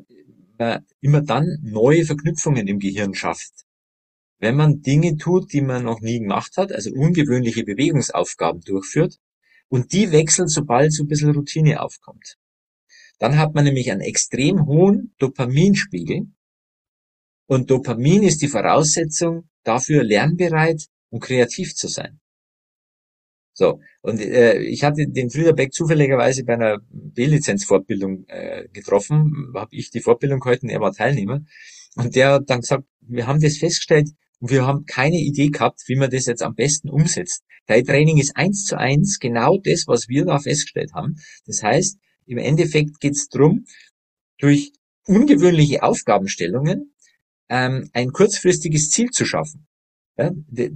man immer dann neue Verknüpfungen im Gehirn schafft. Wenn man Dinge tut, die man noch nie gemacht hat, also ungewöhnliche Bewegungsaufgaben durchführt, und die wechselt, sobald so ein bisschen Routine aufkommt. Dann hat man nämlich einen extrem hohen Dopaminspiegel. Und Dopamin ist die Voraussetzung dafür, lernbereit und kreativ zu sein. So, und äh, ich hatte den Friederbeck zufälligerweise bei einer B-Lizenz-Fortbildung äh, getroffen, habe ich die Fortbildung gehalten, er war Teilnehmer. Und der hat dann gesagt, wir haben das festgestellt und wir haben keine Idee gehabt, wie man das jetzt am besten umsetzt. Dein Training ist eins zu eins genau das, was wir da festgestellt haben. Das heißt, im Endeffekt geht es darum, durch ungewöhnliche Aufgabenstellungen ähm, ein kurzfristiges Ziel zu schaffen. Ja, die,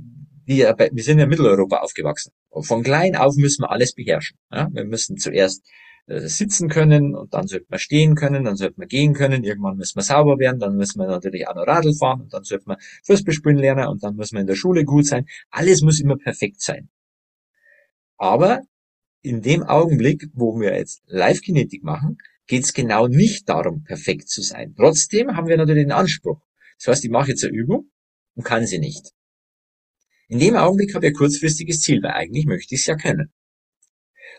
die, wir sind in Mitteleuropa aufgewachsen. Von klein auf müssen wir alles beherrschen. Ja, wir müssen zuerst sitzen können und dann sollten wir stehen können, dann sollten wir gehen können, irgendwann müssen wir sauber werden, dann müssen wir natürlich auch noch Radl fahren und dann sollten wir Fußballspielen lernen und dann müssen wir in der Schule gut sein. Alles muss immer perfekt sein. Aber in dem Augenblick, wo wir jetzt Live-Kinetik machen, geht es genau nicht darum, perfekt zu sein. Trotzdem haben wir natürlich den Anspruch. Das heißt, ich mache jetzt eine Übung und kann sie nicht. In dem Augenblick habe ich ein kurzfristiges Ziel, weil eigentlich möchte ich es ja können.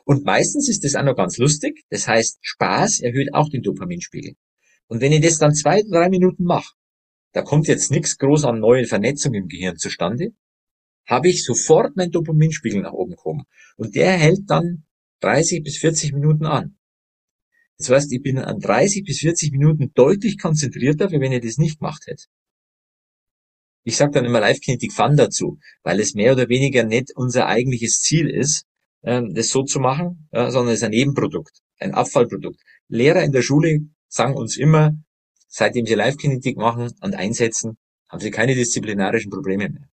Und meistens ist das auch noch ganz lustig. Das heißt, Spaß erhöht auch den Dopaminspiegel. Und wenn ich das dann zwei, drei Minuten mache, da kommt jetzt nichts groß an neuen Vernetzungen im Gehirn zustande, habe ich sofort meinen Dopaminspiegel nach oben gekommen. Und der hält dann 30 bis 40 Minuten an. Das heißt, ich bin an 30 bis 40 Minuten deutlich konzentrierter, wie wenn ich das nicht gemacht hätte. Ich sage dann immer Live-Kinetic Fun dazu, weil es mehr oder weniger nicht unser eigentliches Ziel ist, ähm, das so zu machen, sondern es ist ein Nebenprodukt, ein Abfallprodukt. Lehrer in der Schule sagen uns immer, seitdem sie Live-Kinetik machen und einsetzen, haben sie keine disziplinarischen Probleme mehr.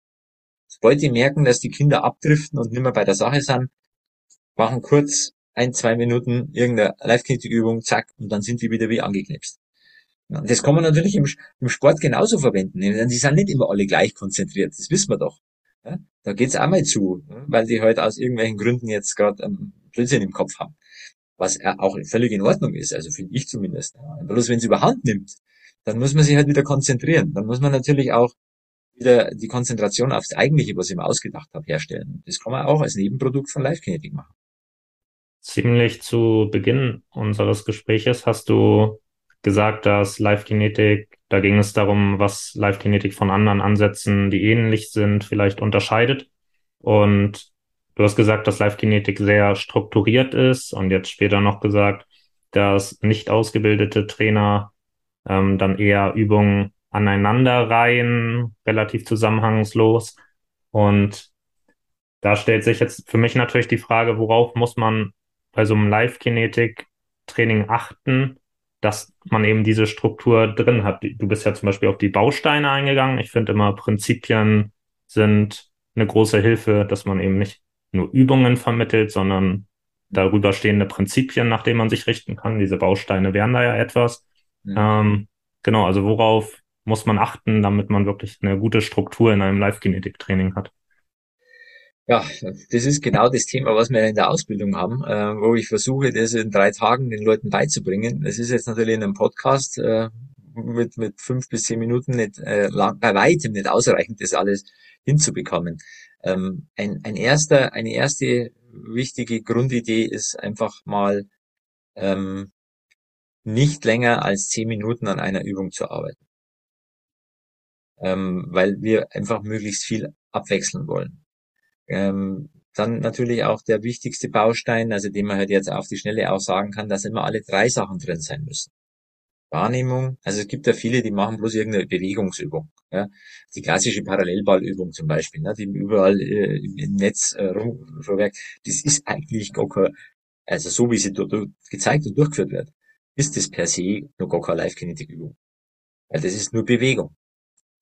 Sobald die merken, dass die Kinder abdriften und nicht mehr bei der Sache sind, machen kurz ein, zwei Minuten irgendeine Live-Kinetik-Übung, zack, und dann sind die wieder wie angeknipst. Ja, das kann man natürlich im, im, Sport genauso verwenden. Denn die sind nicht immer alle gleich konzentriert, das wissen wir doch. Ja, da geht's auch mal zu, weil die halt aus irgendwelchen Gründen jetzt gerade ähm, Blödsinn im Kopf haben. Was auch völlig in Ordnung ist, also finde ich zumindest. Ja. Bloß wenn es überhand nimmt, dann muss man sich halt wieder konzentrieren. Dann muss man natürlich auch wieder die Konzentration aufs Eigentliche, was ich mir ausgedacht habe, herstellen. Das kann man auch als Nebenprodukt von Live Kinetic machen. Ziemlich zu Beginn unseres Gespräches hast du gesagt, dass Live Kinetic, da ging es darum, was Live Kinetic von anderen Ansätzen, die ähnlich sind, vielleicht unterscheidet. Und du hast gesagt, dass Live Kinetic sehr strukturiert ist und jetzt später noch gesagt, dass nicht ausgebildete Trainer ähm, dann eher Übungen aneinanderreihen, relativ zusammenhangslos. Und da stellt sich jetzt für mich natürlich die Frage, worauf muss man bei so einem Live-Kinetik-Training achten, dass man eben diese Struktur drin hat. Du bist ja zum Beispiel auf die Bausteine eingegangen. Ich finde immer, Prinzipien sind eine große Hilfe, dass man eben nicht nur Übungen vermittelt, sondern darüber stehende Prinzipien, nach denen man sich richten kann. Diese Bausteine wären da ja etwas. Ja. Ähm, genau, also worauf muss man achten, damit man wirklich eine gute Struktur in einem Live-Kinetik-Training hat? Ja, das ist genau das Thema, was wir in der Ausbildung haben, äh, wo ich versuche, das in drei Tagen den Leuten beizubringen. Das ist jetzt natürlich in einem Podcast äh, mit, mit fünf bis zehn Minuten nicht äh, lang, bei weitem nicht ausreichend, das alles hinzubekommen. Ähm, ein, ein erster, eine erste wichtige Grundidee ist einfach mal ähm, nicht länger als zehn Minuten an einer Übung zu arbeiten. Ähm, weil wir einfach möglichst viel abwechseln wollen. Ähm, dann natürlich auch der wichtigste Baustein, also den man halt jetzt auf die Schnelle auch sagen kann, dass immer alle drei Sachen drin sein müssen. Wahrnehmung, also es gibt ja viele, die machen bloß irgendeine Bewegungsübung. Ja? Die klassische Parallelballübung zum Beispiel, ne? die überall äh, im Netz äh, rumwerkt, das ist eigentlich gar kein, also so wie sie dort gezeigt und durchgeführt wird, ist das per se nur gar keine Live-Kinetik-Übung. Weil das ist nur Bewegung.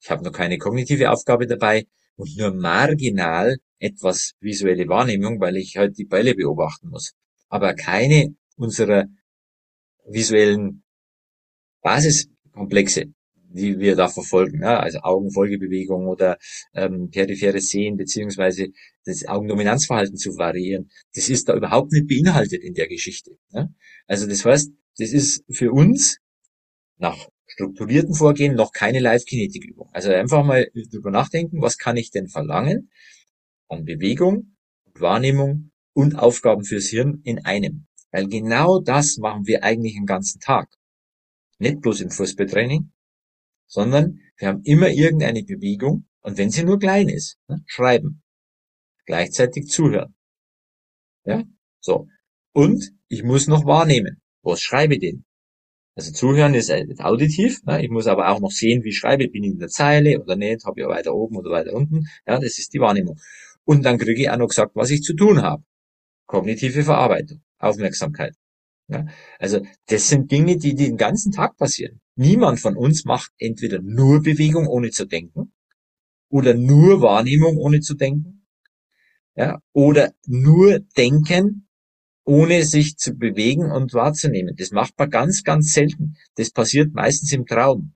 Ich habe noch keine kognitive Aufgabe dabei und nur marginal etwas visuelle Wahrnehmung, weil ich halt die Bälle beobachten muss. Aber keine unserer visuellen Basiskomplexe, die wir da verfolgen, ja, also Augenfolgebewegung oder ähm, peripheres Sehen beziehungsweise das Augendominanzverhalten zu variieren, das ist da überhaupt nicht beinhaltet in der Geschichte. Ja. Also das heißt, das ist für uns nach strukturierten Vorgehen noch keine Live-Kinetik-Übung. Also einfach mal drüber nachdenken, was kann ich denn verlangen an Bewegung, Wahrnehmung und Aufgaben fürs Hirn in einem. Weil genau das machen wir eigentlich den ganzen Tag. Nicht bloß im Fußballtraining, sondern wir haben immer irgendeine Bewegung und wenn sie nur klein ist, ne, schreiben. Gleichzeitig zuhören. Ja, so. Und ich muss noch wahrnehmen. Was schreibe ich denn? Also zuhören ist auditiv. Ne? Ich muss aber auch noch sehen, wie schreibe ich, bin ich in der Zeile oder nicht, habe ich weiter oben oder weiter unten. Ja, das ist die Wahrnehmung. Und dann kriege ich auch noch gesagt, was ich zu tun habe. Kognitive Verarbeitung, Aufmerksamkeit. Ja, also das sind Dinge, die den ganzen Tag passieren. Niemand von uns macht entweder nur Bewegung ohne zu denken oder nur Wahrnehmung ohne zu denken. Ja, oder nur Denken ohne sich zu bewegen und wahrzunehmen. Das macht man ganz, ganz selten. Das passiert meistens im Traum.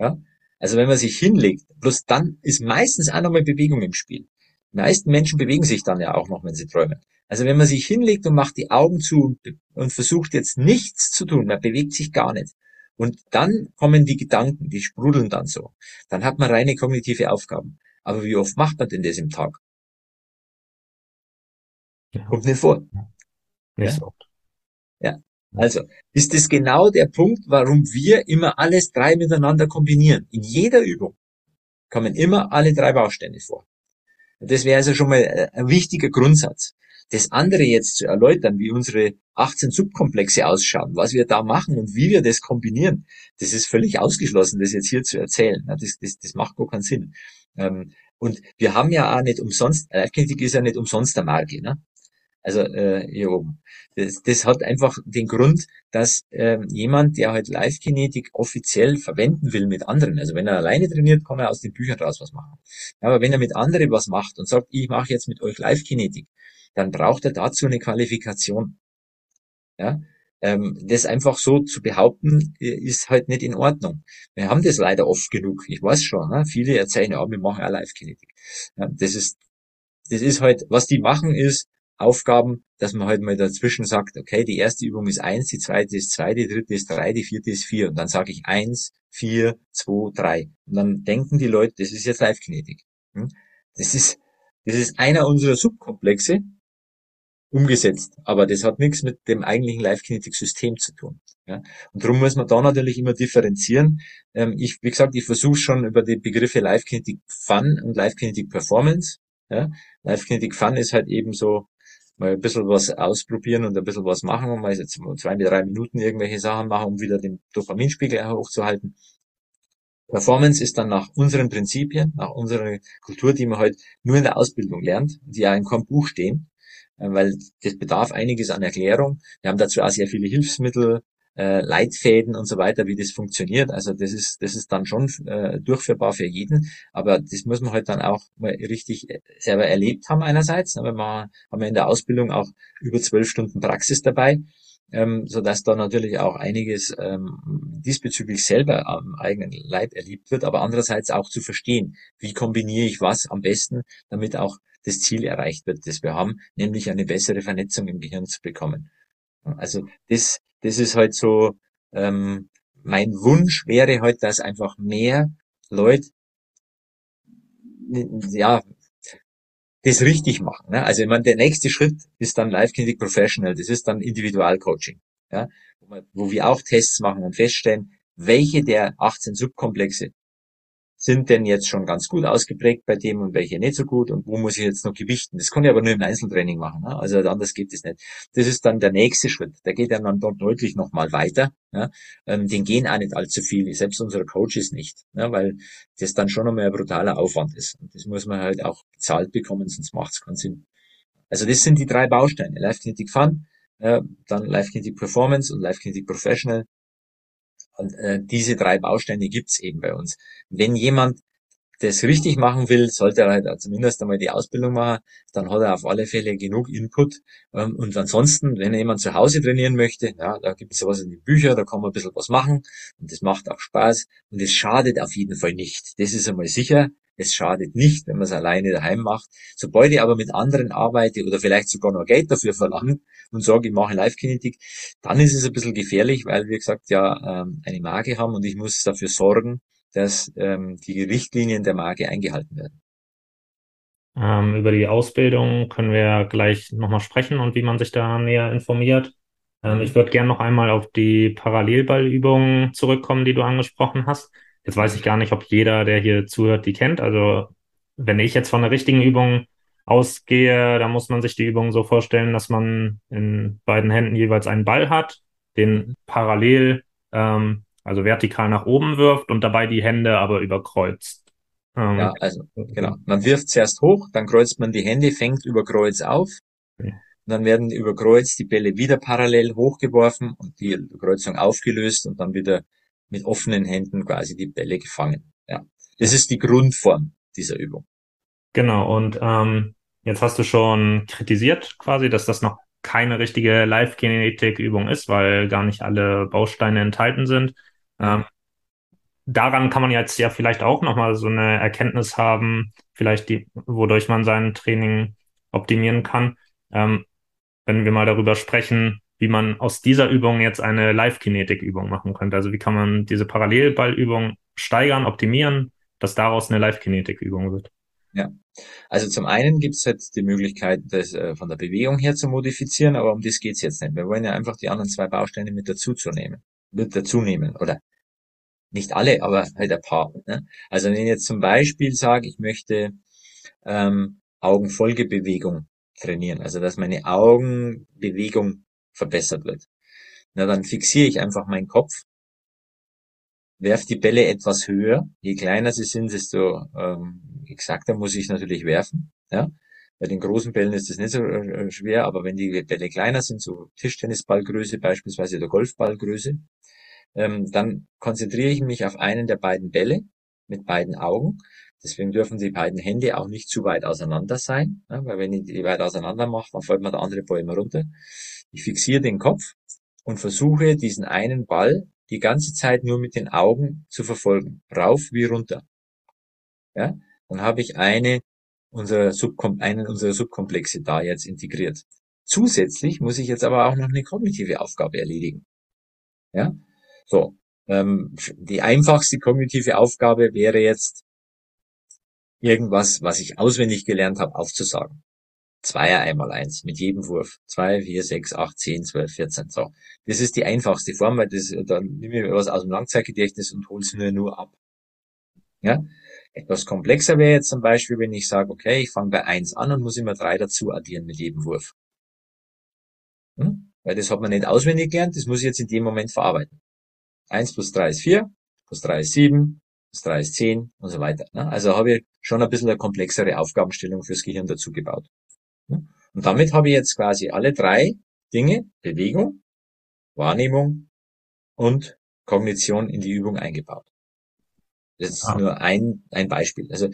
Ja, also wenn man sich hinlegt, bloß dann ist meistens auch nochmal Bewegung im Spiel. Die meisten Menschen bewegen sich dann ja auch noch, wenn sie träumen. Also wenn man sich hinlegt und macht die Augen zu und, und versucht jetzt nichts zu tun, man bewegt sich gar nicht. Und dann kommen die Gedanken, die sprudeln dann so. Dann hat man reine kognitive Aufgaben. Aber wie oft macht man denn das im Tag? Ja. Kommt nicht vor. Nicht ja? so. Ja. Also, ist das genau der Punkt, warum wir immer alles drei miteinander kombinieren. In jeder Übung kommen immer alle drei Bausteine vor. Das wäre also schon mal äh, ein wichtiger Grundsatz. Das andere jetzt zu erläutern, wie unsere 18 Subkomplexe ausschauen, was wir da machen und wie wir das kombinieren, das ist völlig ausgeschlossen, das jetzt hier zu erzählen. Das, das, das macht gar keinen Sinn. Ähm, und wir haben ja auch nicht umsonst, Live-Kinetik ist ja nicht umsonst der Marke. Ne? Also äh, hier oben. Das, das hat einfach den Grund, dass äh, jemand, der halt Live-Kinetik offiziell verwenden will mit anderen, also wenn er alleine trainiert, kann er aus den Büchern raus was machen. Aber wenn er mit anderen was macht und sagt, ich mache jetzt mit euch Live-Kinetik, dann braucht er dazu eine Qualifikation. Ja, ähm, das einfach so zu behaupten, ist halt nicht in Ordnung. Wir haben das leider oft genug. Ich weiß schon, ne? viele erzählen, ja, wir machen auch Live-Kinetik. Ja, das ist, das ist halt, was die machen, ist Aufgaben, dass man halt mal dazwischen sagt, okay, die erste Übung ist eins, die zweite ist zwei, die dritte ist drei, die vierte ist vier. Und dann sage ich eins, vier, zwei, drei. Und dann denken die Leute, das ist jetzt Live-Kinetik. Hm? Das ist, das ist einer unserer Subkomplexe, umgesetzt. Aber das hat nichts mit dem eigentlichen Live-Kinetic-System zu tun. Und darum muss man da natürlich immer differenzieren. Ähm, ich, wie gesagt, ich versuche schon über die Begriffe Live-Kinetic Fun und Live-Kinetic Performance. Ja? Live-Kinetic Fun ist halt eben so, mal ein bisschen was ausprobieren und ein bisschen was machen und mal jetzt zwei bis drei Minuten irgendwelche Sachen machen, um wieder den Dopaminspiegel hochzuhalten. Performance ist dann nach unseren Prinzipien, nach unserer Kultur, die man halt nur in der Ausbildung lernt, die ja in keinem Buch stehen, äh, weil das bedarf einiges an Erklärung. Wir haben dazu auch sehr viele Hilfsmittel, äh, Leitfäden und so weiter, wie das funktioniert. Also das ist, das ist dann schon äh, durchführbar für jeden, aber das muss man halt dann auch mal richtig äh, selber erlebt haben einerseits, aber man haben wir in der Ausbildung auch über zwölf Stunden Praxis dabei ähm, so dass da natürlich auch einiges ähm, diesbezüglich selber am eigenen Leib erlebt wird, aber andererseits auch zu verstehen, wie kombiniere ich was am besten, damit auch das Ziel erreicht wird, das wir haben, nämlich eine bessere Vernetzung im Gehirn zu bekommen. Also das, das ist halt so, ähm, mein Wunsch wäre halt, dass einfach mehr Leute ja, das richtig machen. Ne? Also ich meine, der nächste Schritt ist dann Live Clinic Professional, das ist dann Individualcoaching, ja? wo, wir auch Tests machen und feststellen, welche der 18 Subkomplexe sind denn jetzt schon ganz gut ausgeprägt bei dem und welche nicht so gut und wo muss ich jetzt noch gewichten. Das kann ich aber nur im Einzeltraining machen. Ne? Also anders geht es nicht. Das ist dann der nächste Schritt. Der geht ja dann dort deutlich nochmal weiter. Ja? Ähm, den gehen auch nicht allzu viele, selbst unsere Coaches nicht, ja? weil das dann schon nochmal ein brutaler Aufwand ist. Und das muss man halt auch bezahlt bekommen, sonst macht es keinen Sinn. Also das sind die drei Bausteine. Live Kinetic Fun, ja, dann Live Kinetic Performance und Live Kinetic Professional. Und äh, diese drei Bausteine gibt's eben bei uns. Wenn jemand das richtig machen will, sollte er halt zumindest einmal die Ausbildung machen, dann hat er auf alle Fälle genug Input. Ähm, und ansonsten, wenn jemand zu Hause trainieren möchte, ja, da gibt es sowas in den Büchern, da kann man ein bisschen was machen und das macht auch Spaß und es schadet auf jeden Fall nicht. Das ist einmal sicher. Es schadet nicht, wenn man es alleine daheim macht. Sobald ich aber mit anderen arbeite oder vielleicht sogar noch Geld dafür verlange und sage, ich mache Live-Kinetik, dann ist es ein bisschen gefährlich, weil wir gesagt ja ähm, eine Marke haben und ich muss dafür sorgen, dass ähm, die Richtlinien der Marke eingehalten werden. Ähm, über die Ausbildung können wir gleich nochmal sprechen und wie man sich da näher informiert. Ähm, ich würde gerne noch einmal auf die Parallelballübungen zurückkommen, die du angesprochen hast. Jetzt weiß ich gar nicht, ob jeder, der hier zuhört, die kennt. Also wenn ich jetzt von der richtigen Übung ausgehe, dann muss man sich die Übung so vorstellen, dass man in beiden Händen jeweils einen Ball hat, den parallel, ähm, also vertikal nach oben wirft und dabei die Hände aber überkreuzt. Ähm, ja, also genau. Man wirft zuerst hoch, dann kreuzt man die Hände, fängt über Kreuz auf. Okay. Dann werden über Kreuz die Bälle wieder parallel hochgeworfen und die Kreuzung aufgelöst und dann wieder mit offenen Händen quasi die Bälle gefangen. Ja, das ist die Grundform dieser Übung. Genau. Und ähm, jetzt hast du schon kritisiert quasi, dass das noch keine richtige Live-Kinetik-Übung ist, weil gar nicht alle Bausteine enthalten sind. Ähm, daran kann man jetzt ja vielleicht auch nochmal so eine Erkenntnis haben, vielleicht die, wodurch man sein Training optimieren kann. Ähm, wenn wir mal darüber sprechen, wie man aus dieser Übung jetzt eine Live-Kinetik-Übung machen könnte. Also wie kann man diese Parallelballübung steigern, optimieren, dass daraus eine Live-Kinetik-Übung wird. Ja, also zum einen gibt es halt die Möglichkeit, das äh, von der Bewegung her zu modifizieren, aber um das geht's jetzt nicht. Wir wollen ja einfach die anderen zwei Bausteine mit dazu zu nehmen, mit dazu nehmen oder nicht alle, aber halt ein paar. Ne? Also wenn ich jetzt zum Beispiel sage, ich möchte ähm, Augenfolgebewegung trainieren, also dass meine Augenbewegung verbessert wird. Na, dann fixiere ich einfach meinen Kopf, werf die Bälle etwas höher. Je kleiner sie sind, desto ähm, exakter muss ich natürlich werfen. Ja? Bei den großen Bällen ist das nicht so äh, schwer, aber wenn die Bälle kleiner sind, so Tischtennisballgröße beispielsweise oder Golfballgröße, ähm, dann konzentriere ich mich auf einen der beiden Bälle mit beiden Augen. Deswegen dürfen die beiden Hände auch nicht zu weit auseinander sein, ja, weil wenn ich die weit auseinander mache, dann fällt mir der andere Ball immer runter. Ich fixiere den Kopf und versuche diesen einen Ball die ganze Zeit nur mit den Augen zu verfolgen. Rauf wie runter. Ja, dann habe ich eine unserer Subkom einen unserer Subkomplexe da jetzt integriert. Zusätzlich muss ich jetzt aber auch noch eine kognitive Aufgabe erledigen. Ja, so. Ähm, die einfachste kognitive Aufgabe wäre jetzt irgendwas, was ich auswendig gelernt habe, aufzusagen. Zweier einmal eins mit jedem Wurf. Zwei, vier, sechs, acht, zehn, zwölf, vierzehn. So. Das ist die einfachste Form, weil das, dann nehme ich was aus dem Langzeitgedächtnis und hole es mir nur ab. Ja? Etwas komplexer wäre jetzt zum Beispiel, wenn ich sage, okay, ich fange bei eins an und muss immer drei dazu addieren mit jedem Wurf. Hm? Weil das hat man nicht auswendig gelernt, das muss ich jetzt in dem Moment verarbeiten. Eins plus drei ist vier, plus drei ist sieben, plus drei ist zehn und so weiter. Ne? Also habe ich schon ein bisschen eine komplexere Aufgabenstellung fürs Gehirn dazu gebaut. Und damit habe ich jetzt quasi alle drei Dinge, Bewegung, Wahrnehmung und Kognition in die Übung eingebaut. Das ist ah. nur ein, ein Beispiel. Also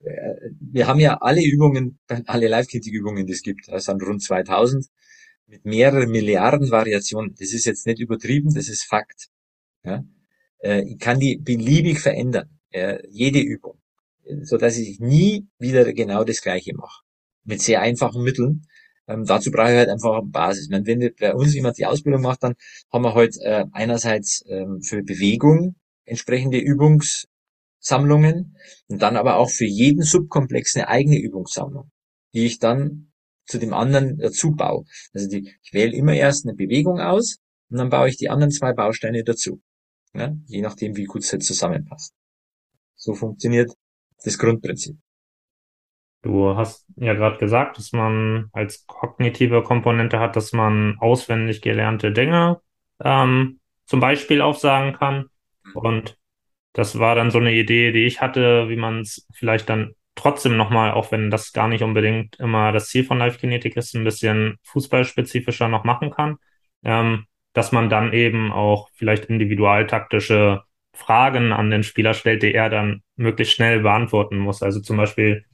äh, wir haben ja alle Übungen, alle Live-Kinetic-Übungen, die es gibt, das sind rund 2000. mit mehreren Milliarden Variationen. Das ist jetzt nicht übertrieben, das ist Fakt. Ja? Äh, ich kann die beliebig verändern, jede Übung, so dass ich nie wieder genau das Gleiche mache. Mit sehr einfachen Mitteln. Ähm, dazu brauche ich halt einfach eine Basis. Ich meine, wenn bei uns jemand die Ausbildung macht, dann haben wir halt äh, einerseits ähm, für Bewegung entsprechende Übungssammlungen und dann aber auch für jeden Subkomplex eine eigene Übungssammlung, die ich dann zu dem anderen dazu baue. Also die, ich wähle immer erst eine Bewegung aus und dann baue ich die anderen zwei Bausteine dazu. Ja, je nachdem, wie gut es halt zusammenpasst. So funktioniert das Grundprinzip. Du hast ja gerade gesagt, dass man als kognitive Komponente hat, dass man auswendig gelernte Dinge ähm, zum Beispiel aufsagen kann. Mhm. Und das war dann so eine Idee, die ich hatte, wie man es vielleicht dann trotzdem nochmal, auch wenn das gar nicht unbedingt immer das Ziel von Live-Kinetik ist, ein bisschen fußballspezifischer noch machen kann, ähm, dass man dann eben auch vielleicht individualtaktische Fragen an den Spieler stellt, die er dann möglichst schnell beantworten muss. Also zum Beispiel,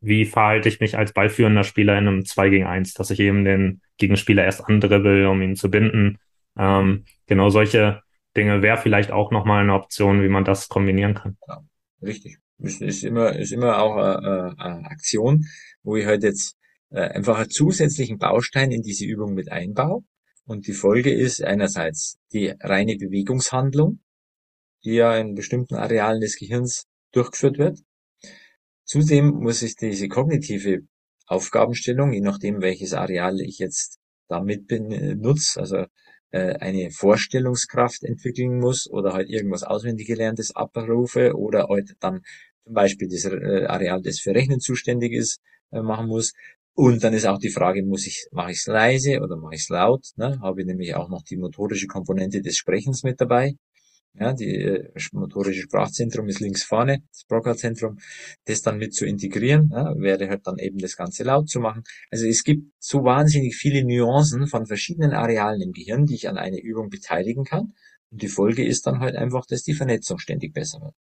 wie verhalte ich mich als ballführender Spieler in einem 2 gegen 1, dass ich eben den Gegenspieler erst andribbel, um ihn zu binden. Ähm, genau solche Dinge wäre vielleicht auch nochmal eine Option, wie man das kombinieren kann. Ja, richtig. Ist, ist immer, ist immer auch eine, eine Aktion, wo ich halt jetzt äh, einfach einen zusätzlichen Baustein in diese Übung mit einbaue. Und die Folge ist einerseits die reine Bewegungshandlung, die ja in bestimmten Arealen des Gehirns durchgeführt wird. Zudem muss ich diese kognitive Aufgabenstellung, je nachdem welches Areal ich jetzt damit benutze, also äh, eine Vorstellungskraft entwickeln muss oder halt irgendwas auswendig gelerntes abrufe oder halt dann zum Beispiel das äh, Areal, das für Rechnen zuständig ist, äh, machen muss. Und dann ist auch die Frage, muss ich, mache ich es leise oder mache ich es laut? Ne? Habe ich nämlich auch noch die motorische Komponente des Sprechens mit dabei. Ja, die äh, motorische Sprachzentrum ist links vorne, das Broca-Zentrum, das dann mit zu integrieren, ja, wäre halt dann eben das Ganze laut zu machen. Also es gibt so wahnsinnig viele Nuancen von verschiedenen Arealen im Gehirn, die ich an eine Übung beteiligen kann. Und die Folge ist dann halt einfach, dass die Vernetzung ständig besser wird.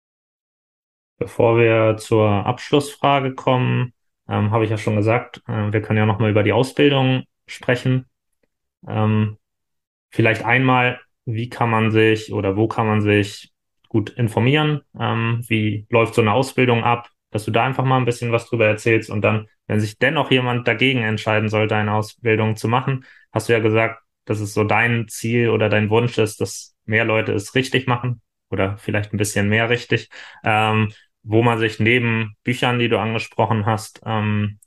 Bevor wir zur Abschlussfrage kommen, ähm, habe ich ja schon gesagt, äh, wir können ja nochmal über die Ausbildung sprechen. Ähm, vielleicht einmal, wie kann man sich oder wo kann man sich gut informieren? Ähm, wie läuft so eine Ausbildung ab? Dass du da einfach mal ein bisschen was drüber erzählst und dann, wenn sich dennoch jemand dagegen entscheiden sollte, eine Ausbildung zu machen, hast du ja gesagt, dass es so dein Ziel oder dein Wunsch ist, dass mehr Leute es richtig machen oder vielleicht ein bisschen mehr richtig. Ähm, wo man sich neben Büchern, die du angesprochen hast, ähm,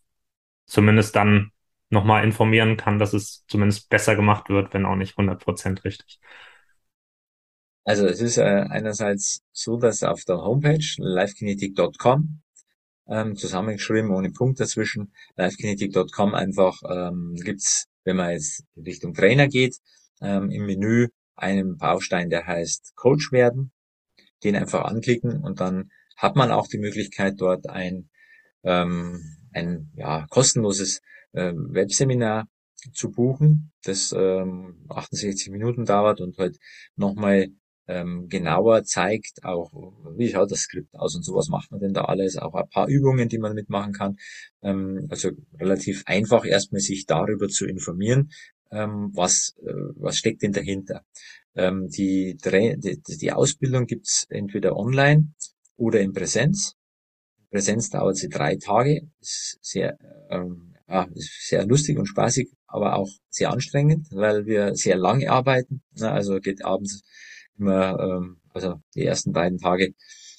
zumindest dann nochmal informieren kann, dass es zumindest besser gemacht wird, wenn auch nicht 100% richtig. Also es ist äh, einerseits so, dass auf der Homepage livekinetic.com ähm, zusammengeschrieben ohne Punkt dazwischen livekinetic.com einfach ähm, gibt's, wenn man jetzt Richtung Trainer geht, ähm, im Menü einen Baustein, der heißt Coach werden, den einfach anklicken und dann hat man auch die Möglichkeit, dort ein, ähm, ein ja, kostenloses äh, Webseminar zu buchen, das ähm, 68 Minuten dauert und halt nochmal ähm, genauer zeigt, auch wie schaut das Skript aus und sowas macht man denn da alles, auch ein paar Übungen, die man mitmachen kann. Ähm, also relativ einfach erstmal sich darüber zu informieren, ähm, was, äh, was steckt denn dahinter. Ähm, die, die, die Ausbildung gibt's entweder online oder in Präsenz. Präsenz dauert sie drei Tage. Ist sehr, ähm, ja, ist sehr lustig und spaßig, aber auch sehr anstrengend, weil wir sehr lange arbeiten. Also geht abends immer, ähm, also die ersten beiden Tage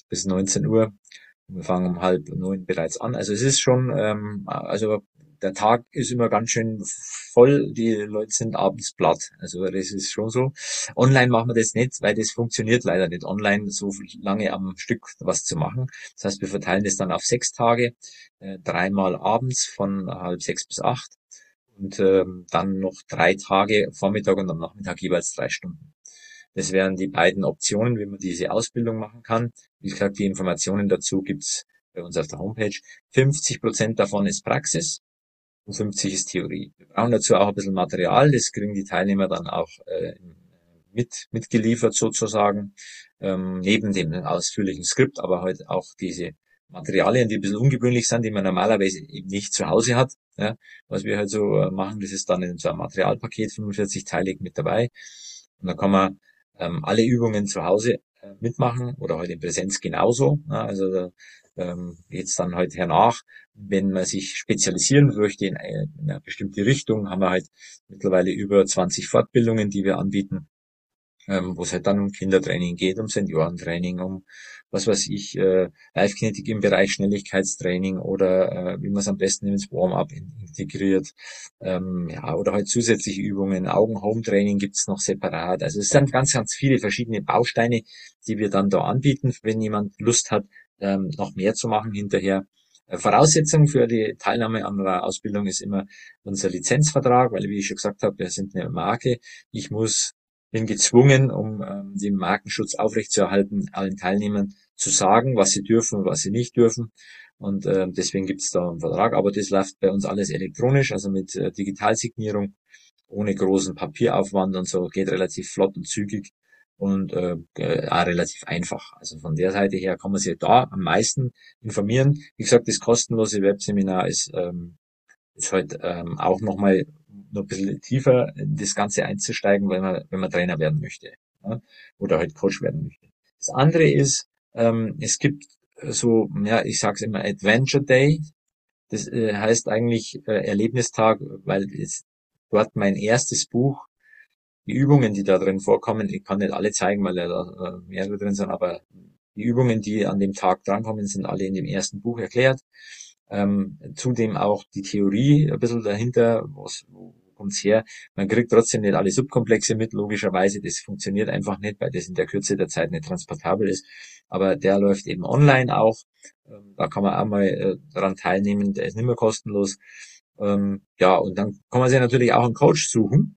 bis 19 Uhr. Wir fangen um halb neun bereits an. Also es ist schon, ähm, also der Tag ist immer ganz schön voll, die Leute sind abends platt. Also das ist schon so. Online machen wir das nicht, weil das funktioniert leider nicht, online so lange am Stück was zu machen. Das heißt, wir verteilen das dann auf sechs Tage, äh, dreimal abends von halb sechs bis acht und ähm, dann noch drei Tage Vormittag und am Nachmittag jeweils drei Stunden. Das wären die beiden Optionen, wie man diese Ausbildung machen kann. Wie gesagt, die Informationen dazu gibt's bei uns auf der Homepage. 50 Prozent davon ist Praxis und 50 ist Theorie. Wir brauchen dazu auch ein bisschen Material, das kriegen die Teilnehmer dann auch äh, mit, mitgeliefert sozusagen, ähm, neben dem ausführlichen Skript, aber halt auch diese Materialien, die ein bisschen ungewöhnlich sind, die man normalerweise eben nicht zu Hause hat. Ja, was wir halt so äh, machen, das ist dann in so einem Materialpaket 45-teilig mit dabei. Und da kann man ähm, alle Übungen zu Hause äh, mitmachen oder halt in Präsenz genauso. Ja, also da ähm, jetzt dann halt hernach, wenn man sich spezialisieren möchte in eine, in eine bestimmte Richtung, haben wir halt mittlerweile über 20 Fortbildungen, die wir anbieten ähm, wo es halt dann um Kindertraining geht, um Seniorentraining, um was weiß ich, äh, Live-Kinetik im Bereich Schnelligkeitstraining oder äh, wie man es am besten ins Warm-up integriert. Ähm, ja, oder halt zusätzliche Übungen. Augen-Home-Training gibt's noch separat. Also es sind ganz, ganz viele verschiedene Bausteine, die wir dann da anbieten, wenn jemand Lust hat, ähm, noch mehr zu machen hinterher. Äh, Voraussetzung für die Teilnahme an einer Ausbildung ist immer unser Lizenzvertrag, weil wie ich schon gesagt habe, wir sind eine Marke. Ich muss bin gezwungen, um ähm, den Markenschutz aufrechtzuerhalten, allen Teilnehmern zu sagen, was sie dürfen und was sie nicht dürfen. Und äh, deswegen gibt es da einen Vertrag. Aber das läuft bei uns alles elektronisch, also mit äh, Digitalsignierung, ohne großen Papieraufwand und so, geht relativ flott und zügig und äh, äh, relativ einfach. Also von der Seite her kann man sich da am meisten informieren. Wie gesagt, das kostenlose Webseminar ist, ähm, ist halt ähm, auch nochmal noch ein bisschen tiefer in das Ganze einzusteigen, wenn man, wenn man Trainer werden möchte ja, oder halt Coach werden möchte. Das andere ist, ähm, es gibt so, ja, ich sage es immer Adventure Day. Das äh, heißt eigentlich äh, Erlebnistag, weil es dort mein erstes Buch, die Übungen, die da drin vorkommen, ich kann nicht alle zeigen, weil da äh, mehrere drin sind, aber die Übungen, die an dem Tag drankommen, sind alle in dem ersten Buch erklärt. Ähm, zudem auch die Theorie ein bisschen dahinter, was, wo kommt's her. Man kriegt trotzdem nicht alle Subkomplexe mit, logischerweise. Das funktioniert einfach nicht, weil das in der Kürze der Zeit nicht transportabel ist. Aber der läuft eben online auch. Ähm, da kann man auch mal äh, daran teilnehmen. Der ist nicht mehr kostenlos. Ähm, ja, und dann kann man sich natürlich auch einen Coach suchen.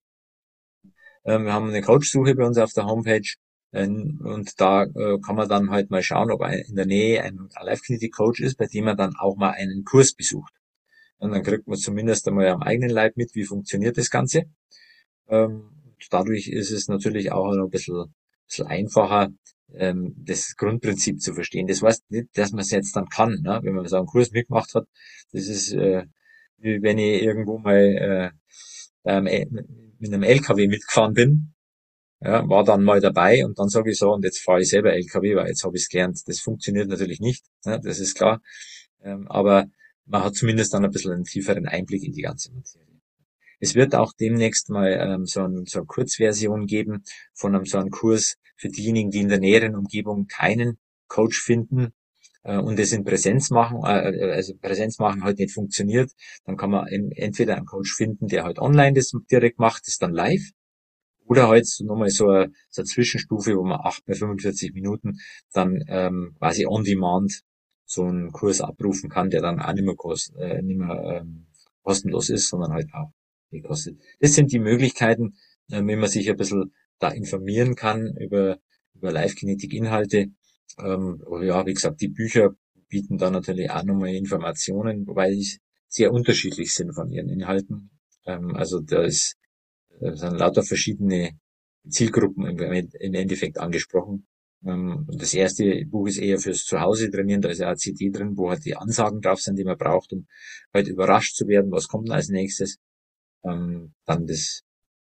Ähm, wir haben eine Coach-Suche bei uns auf der Homepage. Und da äh, kann man dann halt mal schauen, ob in der Nähe ein Live-Kinetic-Coach ist, bei dem man dann auch mal einen Kurs besucht. Und dann kriegt man zumindest einmal am eigenen Leib mit, wie funktioniert das Ganze. Ähm, dadurch ist es natürlich auch ein bisschen, bisschen einfacher, ähm, das Grundprinzip zu verstehen. Das heißt nicht, dass man es jetzt dann kann, ne? wenn man so einen Kurs mitgemacht hat. Das ist äh, wie wenn ich irgendwo mal äh, ähm, mit einem LKW mitgefahren bin, ja, war dann mal dabei und dann sage ich so, und jetzt fahre ich selber LKW, weil jetzt habe ich es gelernt. Das funktioniert natürlich nicht, ne? das ist klar. Ähm, aber man hat zumindest dann ein bisschen einen tieferen Einblick in die ganze Materie. Es wird auch demnächst mal ähm, so, ein, so eine Kurzversion geben von einem so einem Kurs für diejenigen, die in der näheren Umgebung keinen Coach finden äh, und es in Präsenz machen, äh, äh also Präsenz machen halt nicht funktioniert, dann kann man entweder einen Coach finden, der halt online das direkt macht, das dann live, oder halt nochmal so eine, so eine Zwischenstufe, wo man 8 bei 45 Minuten dann ähm, quasi on demand so einen Kurs abrufen kann, der dann auch nicht mehr, kost, äh, nicht mehr ähm, kostenlos ist, sondern halt auch gekostet. Das sind die Möglichkeiten, äh, wenn man sich ein bisschen da informieren kann über, über Live-Kinetik-Inhalte. Ähm, ja, wie gesagt, die Bücher bieten da natürlich auch nochmal Informationen, wobei die sehr unterschiedlich sind von ihren Inhalten. Ähm, also da ist, sind lauter verschiedene Zielgruppen im Endeffekt angesprochen. Ähm, das erste Buch ist eher fürs Zuhause trainieren, da ist ja CD drin, wo halt die Ansagen drauf sind, die man braucht, um halt überrascht zu werden, was kommt als nächstes. Ähm, dann das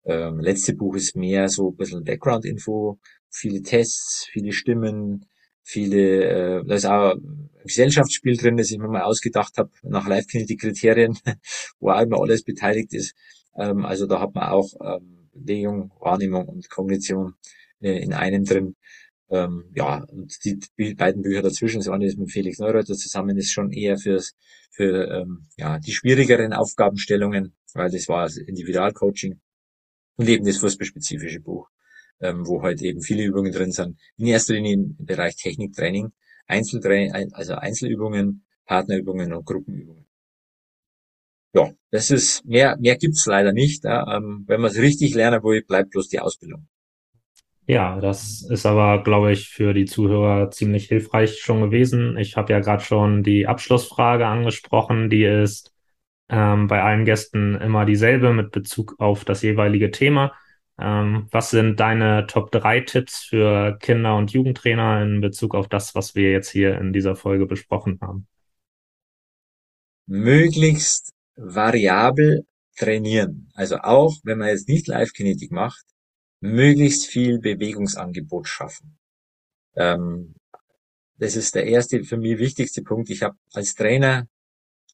ähm, letzte Buch ist mehr so ein bisschen Background-Info, viele Tests, viele Stimmen, viele, äh, da ist auch ein Gesellschaftsspiel drin, das ich mir mal ausgedacht habe, nach Live-Kinetic-Kriterien, wo auch immer alles beteiligt ist. Ähm, also da hat man auch ähm, Bewegung, Wahrnehmung und Kognition äh, in einem drin. Ähm, ja, und die, die beiden Bücher dazwischen, das eine ist mit Felix Neureuter zusammen, ist schon eher fürs, für ähm, ja, die schwierigeren Aufgabenstellungen, weil das war das Individualcoaching und eben das fußballspezifische Buch, ähm, wo halt eben viele Übungen drin sind. In erster Linie im Bereich Techniktraining, Einzeltraining, also Einzelübungen, Partnerübungen und Gruppenübungen. Ja, das ist, mehr, mehr gibt's leider nicht. Ja, ähm, wenn man es richtig lernen will, bleibt bloß die Ausbildung. Ja, das ist aber, glaube ich, für die Zuhörer ziemlich hilfreich schon gewesen. Ich habe ja gerade schon die Abschlussfrage angesprochen, die ist ähm, bei allen Gästen immer dieselbe mit Bezug auf das jeweilige Thema. Ähm, was sind deine Top 3 Tipps für Kinder- und Jugendtrainer in Bezug auf das, was wir jetzt hier in dieser Folge besprochen haben? Möglichst variabel trainieren. Also auch, wenn man jetzt nicht Live-Kinetik macht, möglichst viel Bewegungsangebot schaffen. Ähm, das ist der erste, für mich wichtigste Punkt. Ich habe als Trainer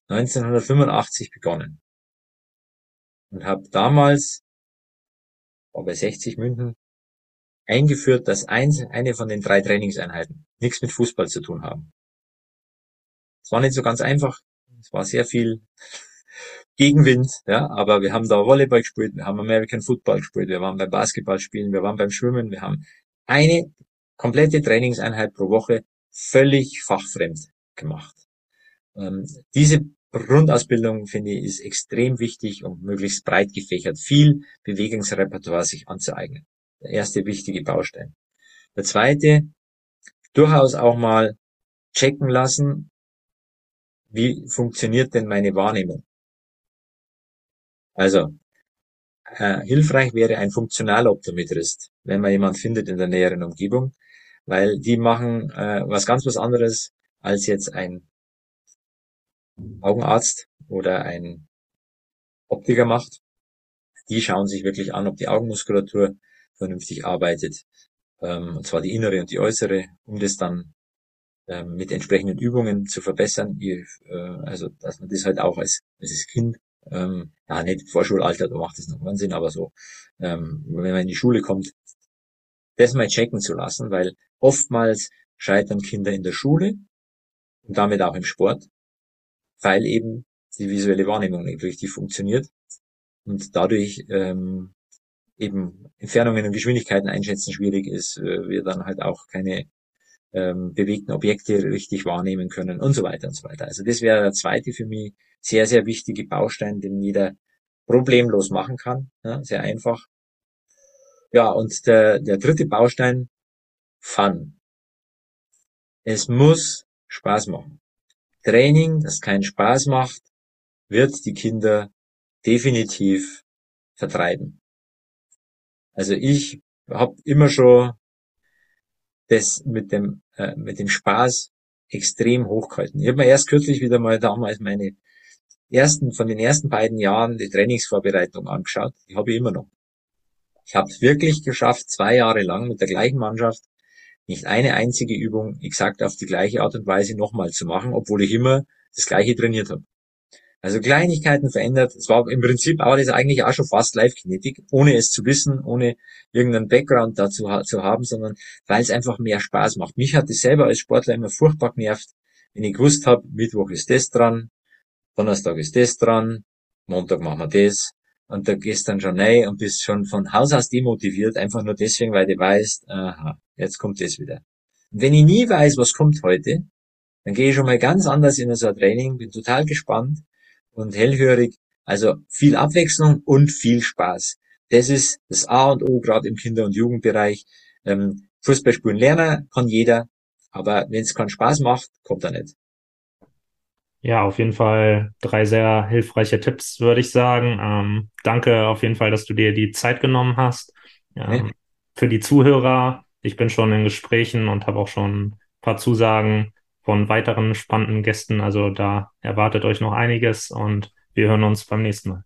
1985 begonnen und habe damals, war bei 60 München, eingeführt, dass eins, eine von den drei Trainingseinheiten nichts mit Fußball zu tun haben. Es war nicht so ganz einfach. Es war sehr viel Gegenwind, ja, aber wir haben da Volleyball gespielt, wir haben American Football gespielt, wir waren beim Basketball spielen, wir waren beim Schwimmen, wir haben eine komplette Trainingseinheit pro Woche völlig fachfremd gemacht. Ähm, diese Grundausbildung, finde ich, ist extrem wichtig und möglichst breit gefächert, viel Bewegungsrepertoire sich anzueignen. Der erste wichtige Baustein. Der zweite, durchaus auch mal checken lassen, wie funktioniert denn meine Wahrnehmung? Also, äh, hilfreich wäre ein Funktionaloptometrist, wenn man jemand findet in der näheren Umgebung, weil die machen äh, was ganz was anderes als jetzt ein Augenarzt oder ein Optiker macht. Die schauen sich wirklich an, ob die Augenmuskulatur vernünftig arbeitet, ähm, und zwar die innere und die äußere, um das dann ähm, mit entsprechenden Übungen zu verbessern. Die, äh, also dass man das halt auch als, als Kind, ähm, ja nicht Vorschulalter, da macht das noch keinen Sinn, aber so, ähm, wenn man in die Schule kommt, das mal checken zu lassen, weil oftmals scheitern Kinder in der Schule und damit auch im Sport, weil eben die visuelle Wahrnehmung nicht richtig funktioniert und dadurch ähm, eben Entfernungen und Geschwindigkeiten einschätzen schwierig ist, äh, wir dann halt auch keine ähm, bewegten Objekte richtig wahrnehmen können und so weiter und so weiter. Also das wäre der zweite für mich sehr, sehr wichtige Baustein, den jeder problemlos machen kann. Ja, sehr einfach. Ja, und der, der dritte Baustein, Fun. Es muss Spaß machen. Training, das keinen Spaß macht, wird die Kinder definitiv vertreiben. Also ich habe immer schon das mit dem, äh, mit dem Spaß extrem hochgehalten. Ich habe mir erst kürzlich wieder mal damals meine ersten, von den ersten beiden Jahren die Trainingsvorbereitung angeschaut. Die habe ich immer noch. Ich habe es wirklich geschafft, zwei Jahre lang mit der gleichen Mannschaft nicht eine einzige Übung exakt auf die gleiche Art und Weise nochmal zu machen, obwohl ich immer das gleiche trainiert habe. Also Kleinigkeiten verändert. Es war im Prinzip auch das eigentlich auch schon fast Live-Kinetik, ohne es zu wissen, ohne irgendeinen Background dazu zu haben, sondern weil es einfach mehr Spaß macht. Mich hat es selber als Sportler immer furchtbar genervt, wenn ich gewusst habe, Mittwoch ist das dran, Donnerstag ist das dran, Montag machen wir das, und da gehst dann schon rein und bist schon von Haus aus demotiviert, einfach nur deswegen, weil du weißt, aha, jetzt kommt das wieder. Und wenn ich nie weiß, was kommt heute, dann gehe ich schon mal ganz anders in so ein Training, bin total gespannt und hellhörig. Also viel Abwechslung und viel Spaß. Das ist das A und O, gerade im Kinder- und Jugendbereich. Ähm, Fußball spielen lernen kann jeder, aber wenn es keinen Spaß macht, kommt er nicht. Ja, auf jeden Fall drei sehr hilfreiche Tipps, würde ich sagen. Ähm, danke auf jeden Fall, dass du dir die Zeit genommen hast. Ähm, ja. Für die Zuhörer, ich bin schon in Gesprächen und habe auch schon ein paar Zusagen von weiteren spannenden Gästen. Also da erwartet euch noch einiges und wir hören uns beim nächsten Mal.